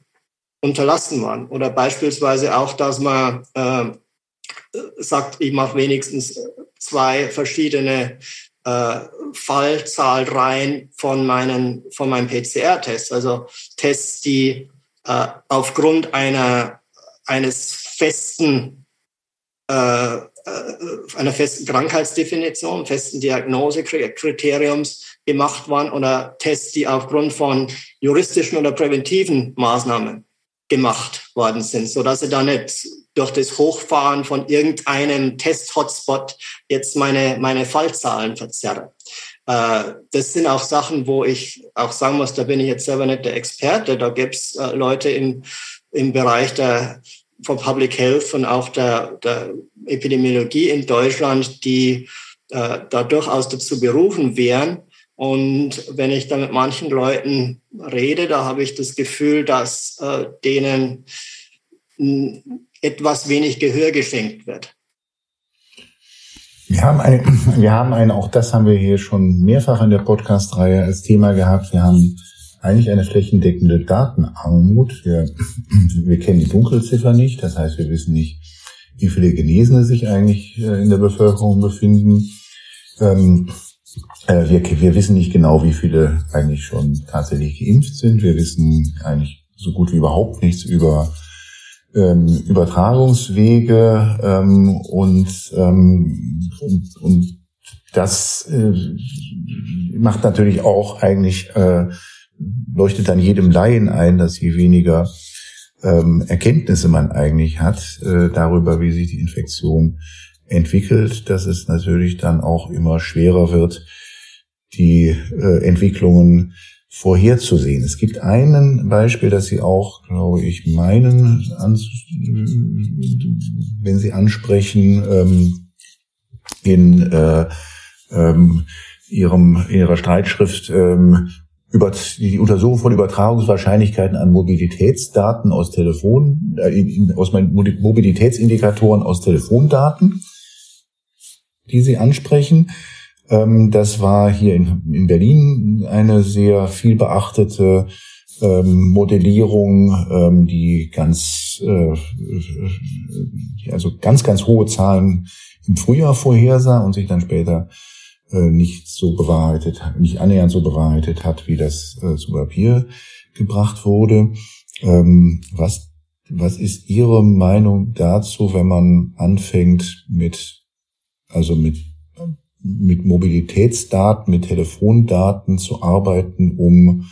Speaker 2: unterlassen worden. Oder beispielsweise auch, dass man äh, sagt, ich mache wenigstens zwei verschiedene äh, Fallzahlreihen von meinen von meinem PCR-Test, also Tests, die äh, aufgrund einer eines festen äh, äh einer festen Krankheitsdefinition, festen Diagnosekriteriums gemacht waren oder Tests, die aufgrund von juristischen oder präventiven Maßnahmen gemacht worden sind, so dass sie da nicht durch das Hochfahren von irgendeinem Test-Hotspot jetzt meine, meine Fallzahlen verzerre. Äh, das sind auch Sachen, wo ich auch sagen muss, da bin ich jetzt selber nicht der Experte. Da gibt es äh, Leute im, im Bereich der, von Public Health und auch der, der Epidemiologie in Deutschland, die äh, da durchaus dazu berufen wären. Und wenn ich da mit manchen Leuten rede, da habe ich das Gefühl, dass äh, denen etwas wenig Gehör geschenkt wird.
Speaker 1: Wir haben eine, wir haben eine, auch das haben wir hier schon mehrfach in der Podcast-Reihe als Thema gehabt. Wir haben eigentlich eine flächendeckende Datenarmut. Wir, wir kennen die Dunkelziffer nicht. Das heißt, wir wissen nicht, wie viele Genesene sich eigentlich äh, in der Bevölkerung befinden. Ähm, äh, wir, wir wissen nicht genau, wie viele eigentlich schon tatsächlich geimpft sind. Wir wissen eigentlich so gut wie überhaupt nichts über ähm, Übertragungswege ähm, und, ähm, und, und das äh, macht natürlich auch eigentlich, äh, leuchtet dann jedem Laien ein, dass je weniger ähm, Erkenntnisse man eigentlich hat äh, darüber, wie sich die Infektion entwickelt, dass es natürlich dann auch immer schwerer wird, die äh, Entwicklungen vorherzusehen. Es gibt ein Beispiel, das Sie auch, glaube ich, meinen, wenn Sie ansprechen, ähm, in äh, ähm, Ihrem, Ihrer Streitschrift ähm, über die Untersuchung von Übertragungswahrscheinlichkeiten an Mobilitätsdaten aus Telefon, äh, aus Mobilitätsindikatoren aus Telefondaten, die Sie ansprechen. Ähm, das war hier in, in Berlin eine sehr viel beachtete ähm, Modellierung, ähm, die ganz, äh, also ganz, ganz hohe Zahlen im Frühjahr vorhersah und sich dann später äh, nicht so bewahrheitet, nicht annähernd so bewahrheitet hat, wie das äh, zu Papier gebracht wurde. Ähm, was, was ist Ihre Meinung dazu, wenn man anfängt mit, also mit mit Mobilitätsdaten, mit Telefondaten zu arbeiten, um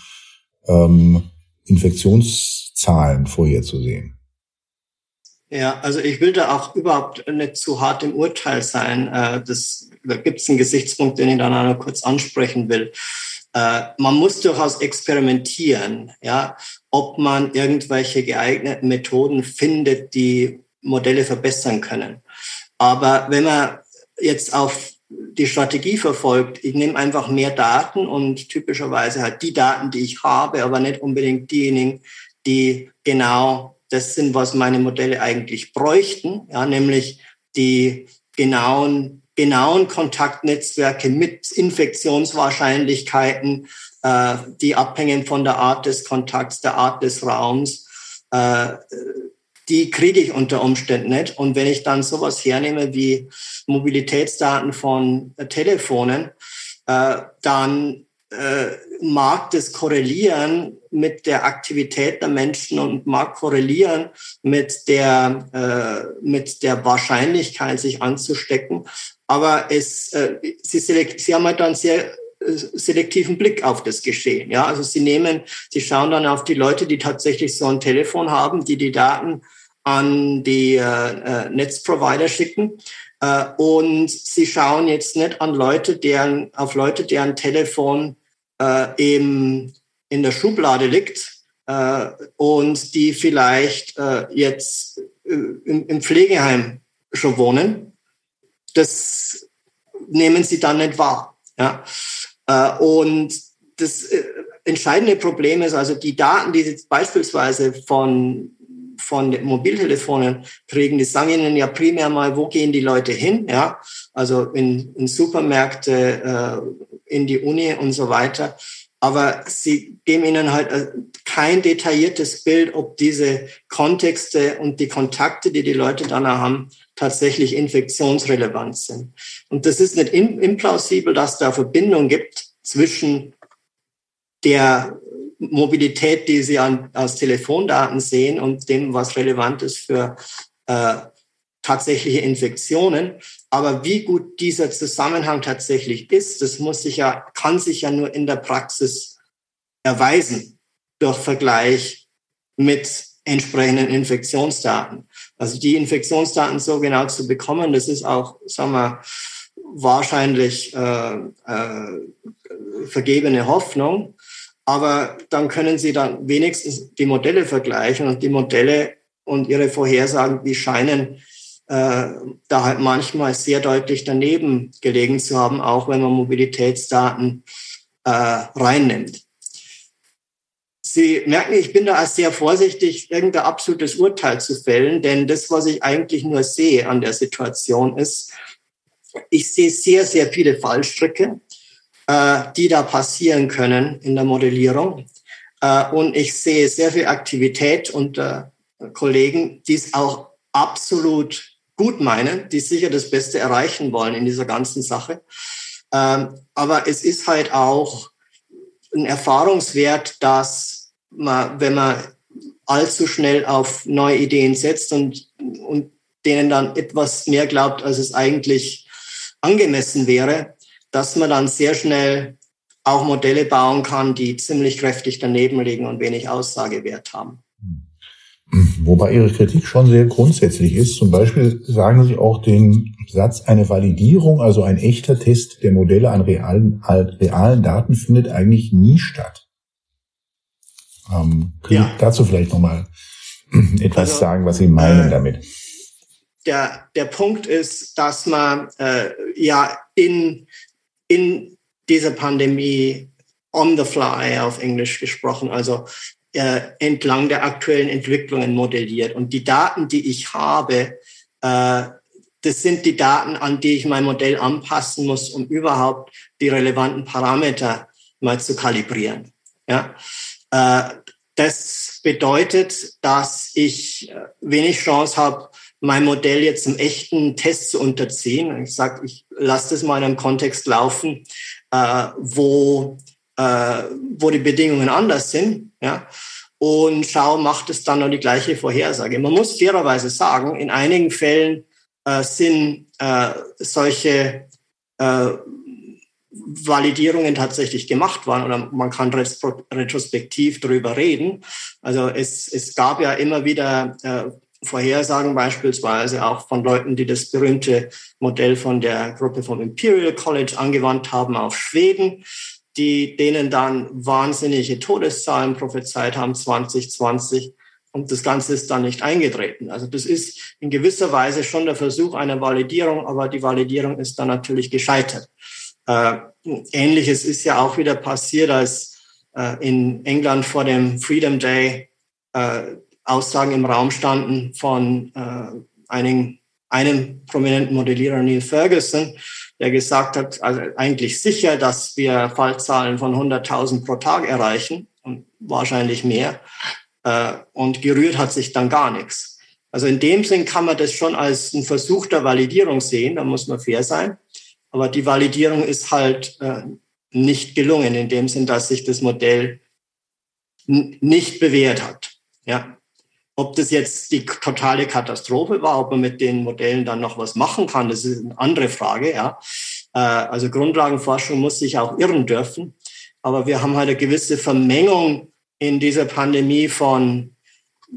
Speaker 1: ähm, Infektionszahlen vorherzusehen.
Speaker 2: Ja, also ich will da auch überhaupt nicht zu hart im Urteil sein. Äh, das, da gibt es einen Gesichtspunkt, den ich dann auch noch kurz ansprechen will. Äh, man muss durchaus experimentieren, ja, ob man irgendwelche geeigneten Methoden findet, die Modelle verbessern können. Aber wenn man jetzt auf die Strategie verfolgt, ich nehme einfach mehr Daten und typischerweise halt die Daten, die ich habe, aber nicht unbedingt diejenigen, die genau das sind, was meine Modelle eigentlich bräuchten, ja, nämlich die genauen, genauen Kontaktnetzwerke mit Infektionswahrscheinlichkeiten, äh, die abhängen von der Art des Kontakts, der Art des Raums, äh, die kriege ich unter Umständen nicht. Und wenn ich dann sowas hernehme wie Mobilitätsdaten von äh, Telefonen, äh, dann äh, mag das korrelieren mit der Aktivität der Menschen und mag korrelieren mit der, äh, mit der Wahrscheinlichkeit, sich anzustecken. Aber es, äh, sie, sie haben halt dann sehr äh, selektiven Blick auf das Geschehen. Ja, also sie nehmen, sie schauen dann auf die Leute, die tatsächlich so ein Telefon haben, die die Daten an die äh, äh Netzprovider schicken. Äh, und sie schauen jetzt nicht an Leute, deren, auf Leute, deren Telefon äh, eben in der Schublade liegt äh, und die vielleicht äh, jetzt äh, im, im Pflegeheim schon wohnen. Das nehmen sie dann nicht wahr. Ja? Äh, und das äh, entscheidende Problem ist also die Daten, die Sie beispielsweise von von Mobiltelefonen kriegen, die sagen ihnen ja primär mal, wo gehen die Leute hin, ja, also in, in Supermärkte, äh, in die Uni und so weiter. Aber sie geben ihnen halt äh, kein detailliertes Bild, ob diese Kontexte und die Kontakte, die die Leute dann haben, tatsächlich infektionsrelevant sind. Und das ist nicht implausibel, dass da Verbindung gibt zwischen der Mobilität, die Sie an, aus Telefondaten sehen und dem, was relevant ist für äh, tatsächliche Infektionen. Aber wie gut dieser Zusammenhang tatsächlich ist, das muss sich ja, kann sich ja nur in der Praxis erweisen durch Vergleich mit entsprechenden Infektionsdaten. Also die Infektionsdaten so genau zu bekommen, das ist auch, sagen wir, wahrscheinlich äh, äh, vergebene Hoffnung. Aber dann können Sie dann wenigstens die Modelle vergleichen und die Modelle und ihre Vorhersagen, die scheinen äh, da halt manchmal sehr deutlich daneben gelegen zu haben, auch wenn man Mobilitätsdaten äh, reinnimmt. Sie merken, ich bin da sehr vorsichtig, irgendein absolutes Urteil zu fällen, denn das, was ich eigentlich nur sehe an der Situation ist, ich sehe sehr, sehr viele Fallstricke äh, die da passieren können in der Modellierung. Äh, und ich sehe sehr viel Aktivität unter Kollegen, die es auch absolut gut meinen, die sicher das Beste erreichen wollen in dieser ganzen Sache. Ähm, aber es ist halt auch ein Erfahrungswert, dass man, wenn man allzu schnell auf neue Ideen setzt und, und denen dann etwas mehr glaubt, als es eigentlich angemessen wäre, dass man dann sehr schnell auch Modelle bauen kann, die ziemlich kräftig daneben liegen und wenig Aussagewert haben.
Speaker 1: Wobei Ihre Kritik schon sehr grundsätzlich ist. Zum Beispiel sagen Sie auch den Satz, eine Validierung, also ein echter Test der Modelle an realen, realen Daten findet eigentlich nie statt. Ähm, können ja. Sie dazu vielleicht nochmal etwas also, sagen, was Sie meinen äh, damit?
Speaker 2: Der, der Punkt ist, dass man äh, ja in in dieser Pandemie on the fly auf Englisch gesprochen, also äh, entlang der aktuellen Entwicklungen modelliert. Und die Daten, die ich habe, äh, das sind die Daten, an die ich mein Modell anpassen muss, um überhaupt die relevanten Parameter mal zu kalibrieren. Ja? Äh, das bedeutet, dass ich äh, wenig Chance habe, mein Modell jetzt im echten Test zu unterziehen. Ich sage, ich lasse das mal in einem Kontext laufen, äh, wo, äh, wo die Bedingungen anders sind. Ja? Und schau, macht es dann noch die gleiche Vorhersage. Man muss fairerweise sagen, in einigen Fällen äh, sind äh, solche äh, Validierungen tatsächlich gemacht waren oder man kann retrospektiv darüber reden. Also es, es gab ja immer wieder äh, Vorhersagen beispielsweise auch von Leuten, die das berühmte Modell von der Gruppe vom Imperial College angewandt haben auf Schweden, die denen dann wahnsinnige Todeszahlen prophezeit haben 2020 und das Ganze ist dann nicht eingetreten. Also das ist in gewisser Weise schon der Versuch einer Validierung, aber die Validierung ist dann natürlich gescheitert. Äh, Ähnliches ist ja auch wieder passiert, als äh, in England vor dem Freedom Day äh, Aussagen im Raum standen von äh, einigen, einem prominenten Modellierer, Neil Ferguson, der gesagt hat, also eigentlich sicher, dass wir Fallzahlen von 100.000 pro Tag erreichen und wahrscheinlich mehr. Äh, und gerührt hat sich dann gar nichts. Also in dem Sinn kann man das schon als einen Versuch der Validierung sehen, da muss man fair sein. Aber die Validierung ist halt äh, nicht gelungen, in dem Sinn, dass sich das Modell nicht bewährt hat. Ja. Ob das jetzt die totale Katastrophe war, ob man mit den Modellen dann noch was machen kann, das ist eine andere Frage. Ja. Äh, also Grundlagenforschung muss sich auch irren dürfen. Aber wir haben halt eine gewisse Vermengung in dieser Pandemie von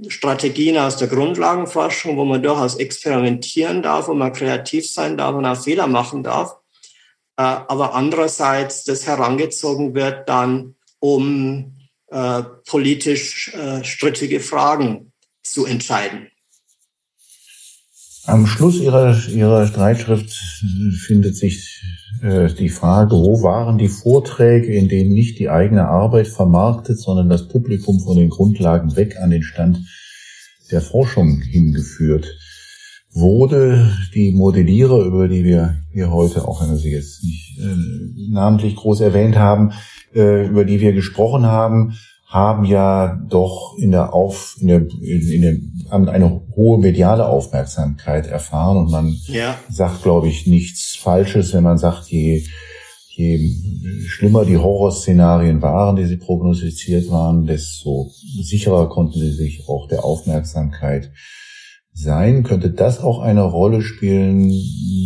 Speaker 2: Strategien aus der Grundlagenforschung, wo man durchaus experimentieren darf, wo man kreativ sein darf und auch Fehler machen darf. Äh, aber andererseits das herangezogen wird dann, um äh, politisch äh, strittige Fragen zu entscheiden.
Speaker 1: Am Schluss Ihrer, Ihrer Streitschrift findet sich äh, die Frage, wo waren die Vorträge, in denen nicht die eigene Arbeit vermarktet, sondern das Publikum von den Grundlagen weg an den Stand der Forschung hingeführt wurde. Die Modellierer, über die wir hier heute, auch wenn wir sie jetzt nicht äh, namentlich groß erwähnt haben, äh, über die wir gesprochen haben, haben ja doch in der Auf, in der, in der, haben eine hohe mediale Aufmerksamkeit erfahren und man ja. sagt, glaube ich, nichts Falsches, wenn man sagt, je, je schlimmer die Horrorszenarien waren, die sie prognostiziert waren, desto sicherer konnten sie sich auch der Aufmerksamkeit sein. Könnte das auch eine Rolle spielen,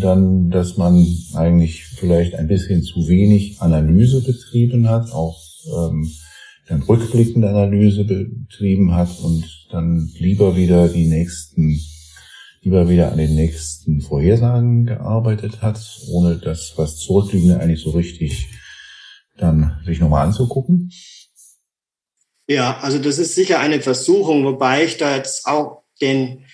Speaker 1: dann, dass man eigentlich vielleicht ein bisschen zu wenig Analyse betrieben hat, auch ähm, dann rückblickende Analyse betrieben hat und dann lieber wieder die nächsten, lieber wieder an den nächsten Vorhersagen gearbeitet hat, ohne das, was zurückliegende eigentlich so richtig dann sich nochmal anzugucken?
Speaker 2: Ja, also das ist sicher eine Versuchung, wobei ich da jetzt auch den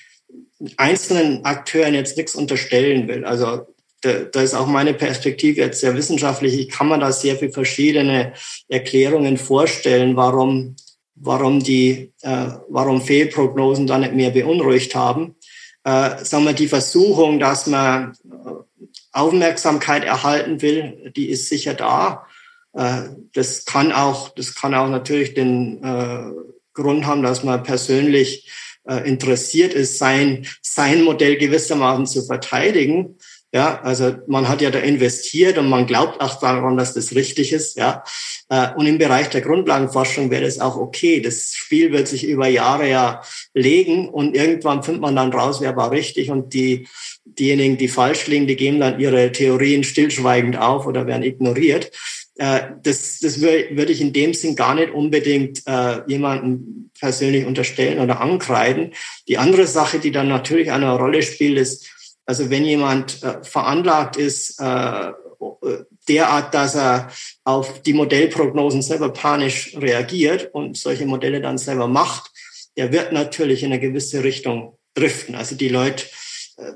Speaker 2: einzelnen Akteuren jetzt nichts unterstellen will. Also da, da ist auch meine Perspektive jetzt sehr wissenschaftlich. Ich kann mir da sehr viele verschiedene Erklärungen vorstellen, warum, warum die, äh, warum Fehlprognosen da nicht mehr beunruhigt haben. Äh, sagen wir, die Versuchung, dass man äh, Aufmerksamkeit erhalten will, die ist sicher da. Äh, das kann auch, das kann auch natürlich den äh, Grund haben, dass man persönlich äh, interessiert ist, sein, sein Modell gewissermaßen zu verteidigen. Ja, also man hat ja da investiert und man glaubt auch daran, dass das richtig ist. Ja, äh, und im Bereich der Grundlagenforschung wäre das auch okay. Das Spiel wird sich über Jahre ja legen und irgendwann findet man dann raus, wer war richtig und die diejenigen, die falsch liegen, die geben dann ihre Theorien stillschweigend auf oder werden ignoriert. Äh, das, das würde ich in dem Sinn gar nicht unbedingt äh, jemanden persönlich unterstellen oder ankreiden. Die andere Sache, die dann natürlich eine Rolle spielt, ist, also wenn jemand äh, veranlagt ist, äh, derart, dass er auf die Modellprognosen selber panisch reagiert und solche Modelle dann selber macht, der wird natürlich in eine gewisse Richtung driften. Also die Leute äh,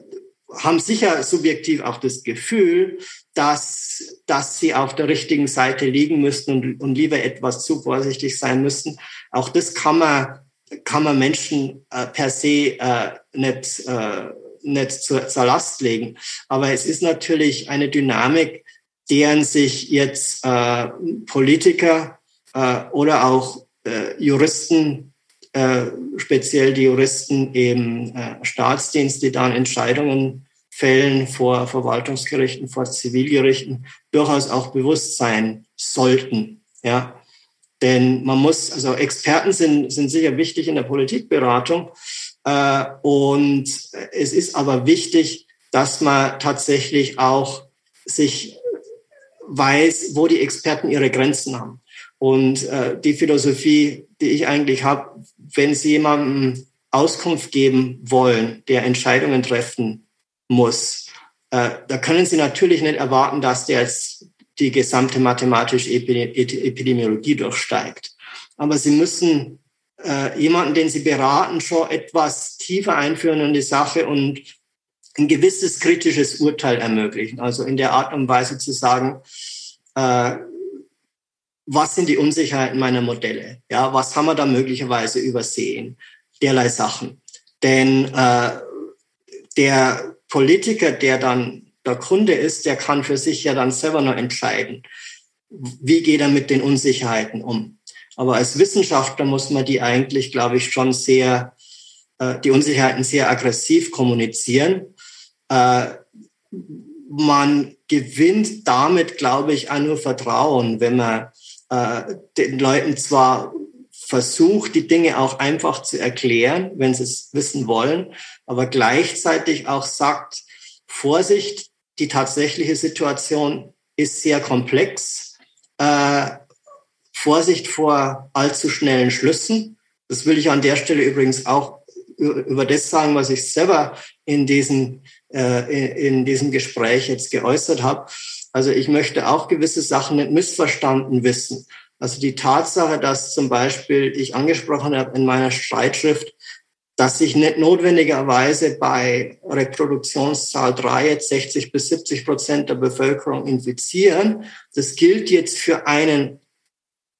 Speaker 2: haben sicher subjektiv auch das Gefühl, dass, dass sie auf der richtigen Seite liegen müssten und, und lieber etwas zu vorsichtig sein müssten. Auch das kann man, kann man Menschen äh, per se äh, nicht äh, nicht zur, zur Last legen. Aber es ist natürlich eine Dynamik, deren sich jetzt äh, Politiker äh, oder auch äh, Juristen, äh, speziell die Juristen im äh, Staatsdienst, die dann Entscheidungen fällen vor Verwaltungsgerichten, vor Zivilgerichten, durchaus auch bewusst sein sollten. Ja, denn man muss, also Experten sind, sind sicher wichtig in der Politikberatung, und es ist aber wichtig, dass man tatsächlich auch sich weiß, wo die Experten ihre Grenzen haben. Und äh, die Philosophie, die ich eigentlich habe, wenn Sie jemandem Auskunft geben wollen, der Entscheidungen treffen muss, äh, da können Sie natürlich nicht erwarten, dass der jetzt die gesamte mathematische Epidemiologie durchsteigt. Aber Sie müssen äh, jemanden, den Sie beraten, schon etwas tiefer einführen in die Sache und ein gewisses kritisches Urteil ermöglichen. Also in der Art und Weise zu sagen, äh, was sind die Unsicherheiten meiner Modelle? Ja, was haben wir da möglicherweise übersehen? Derlei Sachen. Denn äh, der Politiker, der dann der Kunde ist, der kann für sich ja dann selber nur entscheiden, wie geht er mit den Unsicherheiten um. Aber als Wissenschaftler muss man die eigentlich, glaube ich, schon sehr, äh, die Unsicherheiten sehr aggressiv kommunizieren, äh, man gewinnt damit, glaube ich, auch nur Vertrauen, wenn man äh, den Leuten zwar versucht, die Dinge auch einfach zu erklären, wenn sie es wissen wollen, aber gleichzeitig auch sagt, Vorsicht, die tatsächliche Situation ist sehr komplex. Äh, Vorsicht vor allzu schnellen Schlüssen. Das will ich an der Stelle übrigens auch über das sagen, was ich selber in diesem, äh, in diesem Gespräch jetzt geäußert habe. Also ich möchte auch gewisse Sachen nicht missverstanden wissen. Also die Tatsache, dass zum Beispiel ich angesprochen habe in meiner Streitschrift, dass sich nicht notwendigerweise bei Reproduktionszahl 3 jetzt 60 bis 70 Prozent der Bevölkerung infizieren. Das gilt jetzt für einen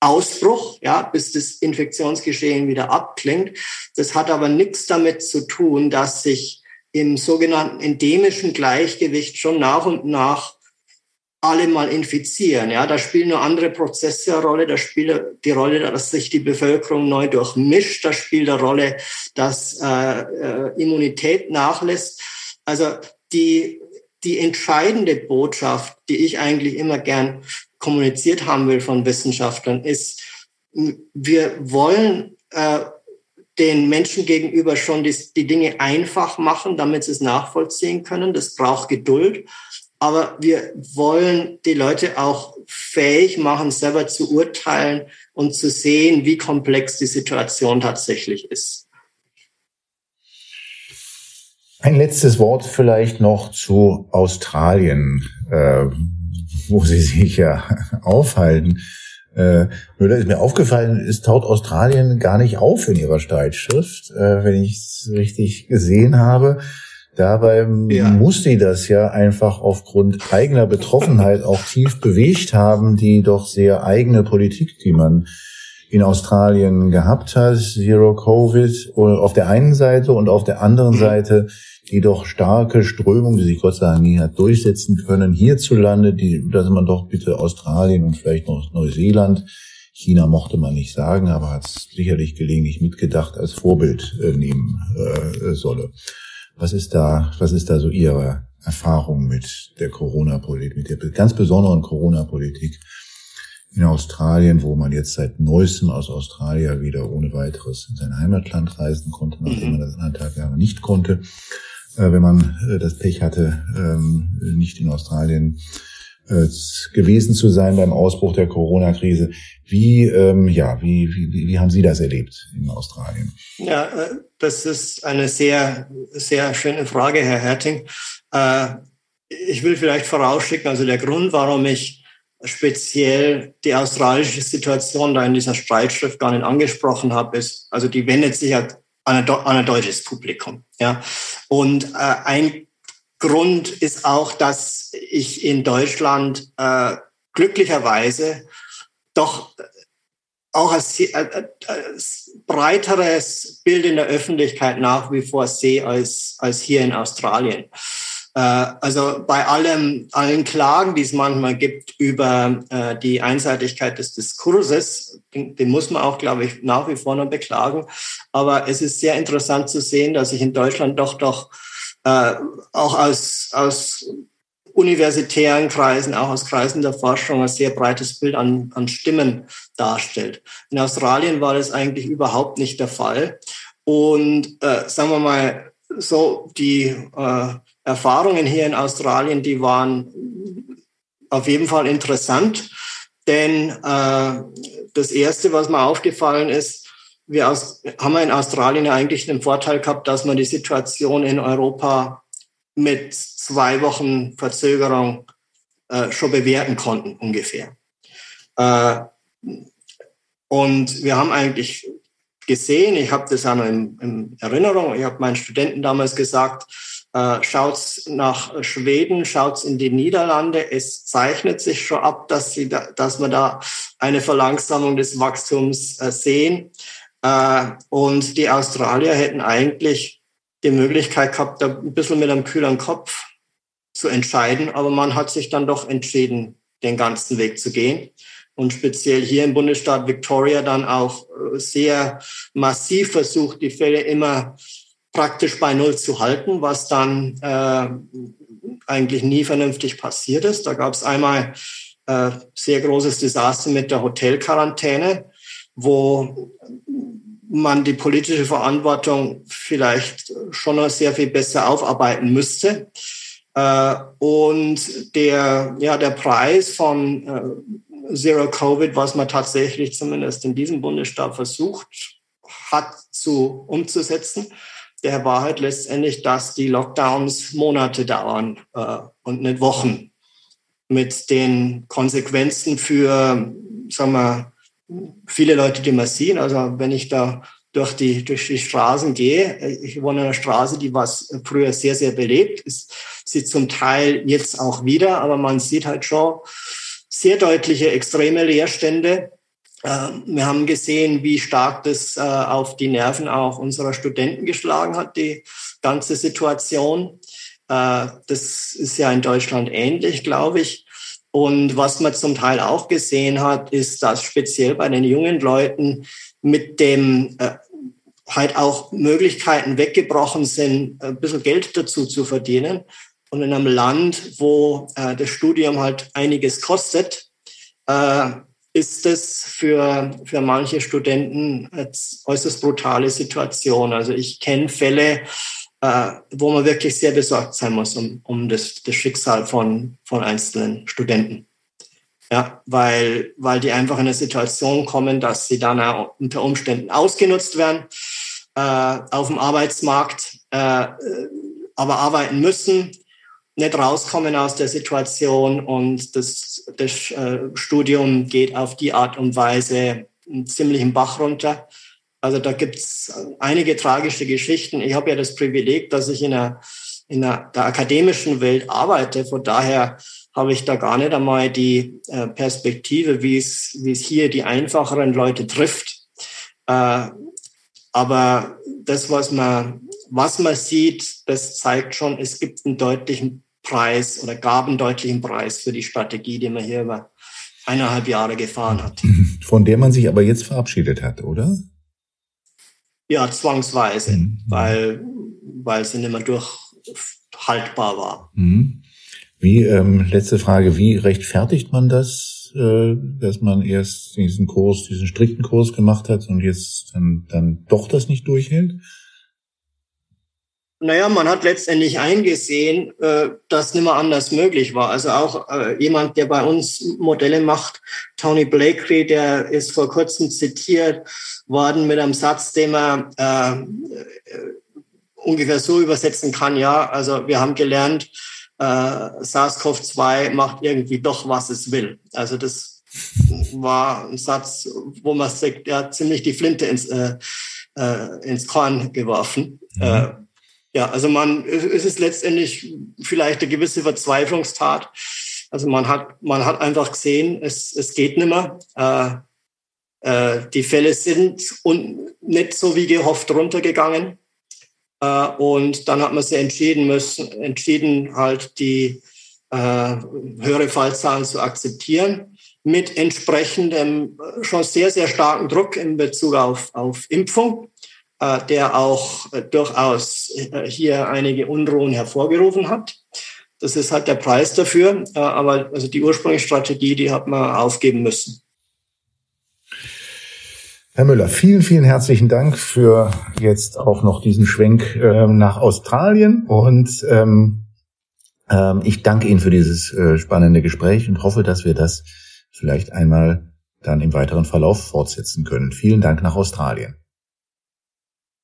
Speaker 2: Ausbruch, ja, bis das Infektionsgeschehen wieder abklingt. Das hat aber nichts damit zu tun, dass sich im sogenannten endemischen Gleichgewicht schon nach und nach alle mal infizieren. Ja, da spielen nur andere Prozesse eine Rolle. Da spielt die Rolle, dass sich die Bevölkerung neu durchmischt. Da spielt eine Rolle, dass äh, äh, Immunität nachlässt. Also die, die entscheidende Botschaft, die ich eigentlich immer gern kommuniziert haben will von Wissenschaftlern, ist, wir wollen äh, den Menschen gegenüber schon die, die Dinge einfach machen, damit sie es nachvollziehen können. Das braucht Geduld. Aber wir wollen die Leute auch fähig machen, selber zu urteilen und zu sehen, wie komplex die Situation tatsächlich ist.
Speaker 1: Ein letztes Wort vielleicht noch zu Australien, äh, wo Sie sich ja aufhalten. Äh, Müller ist mir aufgefallen, es taucht Australien gar nicht auf in Ihrer Streitschrift, äh, wenn ich es richtig gesehen habe. Dabei ja. muss sie das ja einfach aufgrund eigener Betroffenheit auch tief bewegt haben, die doch sehr eigene Politik, die man in Australien gehabt hat, Zero Covid auf der einen Seite und auf der anderen mhm. Seite die doch starke Strömung, die sich Gott sei Dank nie hat durchsetzen können, hierzulande, die, dass man doch bitte Australien und vielleicht noch Neuseeland, China mochte man nicht sagen, aber hat es sicherlich gelegentlich mitgedacht, als Vorbild äh, nehmen äh, solle. Was ist da, was ist da so Ihre Erfahrung mit der Corona-Politik, mit der ganz besonderen Corona-Politik in Australien, wo man jetzt seit neuestem aus Australien wieder ohne weiteres in sein Heimatland reisen konnte, nachdem man das anderthalb Jahre nicht konnte, wenn man äh, das Pech hatte, ähm, nicht in Australien äh, gewesen zu sein beim Ausbruch der Corona-Krise. Wie, ähm, ja, wie, wie, wie haben Sie das erlebt in Australien?
Speaker 2: Ja, äh, das ist eine sehr, sehr schöne Frage, Herr Herting. Äh, ich will vielleicht vorausschicken, also der Grund, warum ich speziell die australische Situation da in dieser Streitschrift gar nicht angesprochen habe, ist, also die wendet sich ja an ein, deutsches Publikum. Ja. Und äh, ein Grund ist auch, dass ich in Deutschland äh, glücklicherweise doch auch als, äh, äh, als breiteres Bild in der Öffentlichkeit nach wie vor sehe als, als hier in Australien. Äh, also bei allem, allen Klagen, die es manchmal gibt über äh, die Einseitigkeit des Diskurses, den, muss man auch, glaube ich, nach wie vor noch beklagen. Aber es ist sehr interessant zu sehen, dass sich in Deutschland doch doch äh, auch aus, aus universitären Kreisen, auch aus Kreisen der Forschung ein sehr breites Bild an, an Stimmen darstellt. In Australien war das eigentlich überhaupt nicht der Fall. Und äh, sagen wir mal, so die äh, Erfahrungen hier in Australien, die waren auf jeden Fall interessant, denn äh, das Erste, was mir aufgefallen ist, wir aus, haben in Australien eigentlich den Vorteil gehabt, dass man die Situation in Europa mit zwei Wochen Verzögerung äh, schon bewerten konnten, ungefähr. Äh, und wir haben eigentlich gesehen, ich habe das auch noch in, in Erinnerung, ich habe meinen Studenten damals gesagt, schaut's nach Schweden, schaut's in die Niederlande. Es zeichnet sich schon ab, dass, sie da, dass wir da eine Verlangsamung des Wachstums äh, sehen. Äh, und die Australier hätten eigentlich die Möglichkeit gehabt, da ein bisschen mit einem kühleren Kopf zu entscheiden. Aber man hat sich dann doch entschieden, den ganzen Weg zu gehen. Und speziell hier im Bundesstaat Victoria dann auch äh, sehr massiv versucht, die Fälle immer praktisch bei Null zu halten, was dann äh, eigentlich nie vernünftig passiert ist. Da gab es einmal äh, sehr großes Desaster mit der Hotelquarantäne, wo man die politische Verantwortung vielleicht schon noch sehr viel besser aufarbeiten müsste. Äh, und der, ja, der Preis von äh, Zero Covid, was man tatsächlich zumindest in diesem Bundesstaat versucht hat zu umzusetzen, der war halt letztendlich, dass die Lockdowns Monate dauern äh, und nicht Wochen. Mit den Konsequenzen für, sagen wir, viele Leute, die man sieht. Also wenn ich da durch die, durch die Straßen gehe. Ich wohne in einer Straße, die war früher sehr, sehr belebt. Ist sie zum Teil jetzt auch wieder, aber man sieht halt schon sehr deutliche extreme Leerstände. Ähm, wir haben gesehen, wie stark das äh, auf die Nerven auch unserer Studenten geschlagen hat, die ganze Situation. Äh, das ist ja in Deutschland ähnlich, glaube ich. Und was man zum Teil auch gesehen hat, ist, dass speziell bei den jungen Leuten mit dem äh, halt auch Möglichkeiten weggebrochen sind, ein bisschen Geld dazu zu verdienen. Und in einem Land, wo das Studium halt einiges kostet, ist es für, für manche Studenten eine äußerst brutale Situation. Also ich kenne Fälle, äh, wo man wirklich sehr besorgt sein muss um, um das, das Schicksal von, von einzelnen Studenten. Ja, weil, weil die einfach in eine Situation kommen, dass sie dann unter Umständen ausgenutzt werden äh, auf dem Arbeitsmarkt, äh, aber arbeiten müssen, nicht rauskommen aus der Situation und das, das äh, Studium geht auf die Art und Weise ziemlich im Bach runter. Also da gibt's einige tragische Geschichten. Ich habe ja das Privileg, dass ich in der, in der, der akademischen Welt arbeite. Von daher habe ich da gar nicht einmal die äh, Perspektive, wie es, wie es hier die einfacheren Leute trifft. Äh, aber das, was man, was man sieht, das zeigt schon, es gibt einen deutlichen Preis oder gab einen deutlichen Preis für die Strategie, die man hier über eineinhalb Jahre gefahren hat.
Speaker 1: Von der man sich aber jetzt verabschiedet hat, oder?
Speaker 2: Ja, zwangsweise, mhm. weil, weil sie nicht mehr durchhaltbar war.
Speaker 1: Mhm. Wie, ähm, letzte Frage, wie rechtfertigt man das, äh, dass man erst diesen Kurs, diesen strikten Kurs gemacht hat und jetzt dann, dann doch das nicht durchhält?
Speaker 2: Naja, man hat letztendlich eingesehen, äh, dass nicht mehr anders möglich war. Also auch äh, jemand, der bei uns Modelle macht, Tony Blakely, der ist vor kurzem zitiert worden mit einem Satz, den man äh, äh ungefähr so übersetzen kann, ja, also wir haben gelernt, äh, SARS-CoV-2 macht irgendwie doch, was es will. Also das war ein Satz, wo man sagt, er hat ziemlich die Flinte ins, äh, ins Korn geworfen. Mhm. Ja, also man, es ist letztendlich vielleicht eine gewisse Verzweiflungstat. Also man hat, man hat einfach gesehen, es, es geht nicht mehr. Äh, äh, die Fälle sind und nicht so wie gehofft runtergegangen. Äh, und dann hat man sich entschieden müssen, entschieden halt die äh, höhere Fallzahlen zu akzeptieren mit entsprechendem äh, schon sehr, sehr starken Druck in Bezug auf, auf Impfung, der auch äh, durchaus äh, hier einige Unruhen hervorgerufen hat. Das ist halt der Preis dafür. aber also die ursprüngliche Strategie, die hat man aufgeben müssen.
Speaker 1: Herr Müller, vielen, vielen herzlichen Dank für jetzt auch noch diesen Schwenk äh, nach Australien und ähm, ähm, ich danke Ihnen für dieses äh, spannende Gespräch und hoffe, dass wir das vielleicht einmal dann im weiteren Verlauf fortsetzen können. Vielen Dank nach Australien.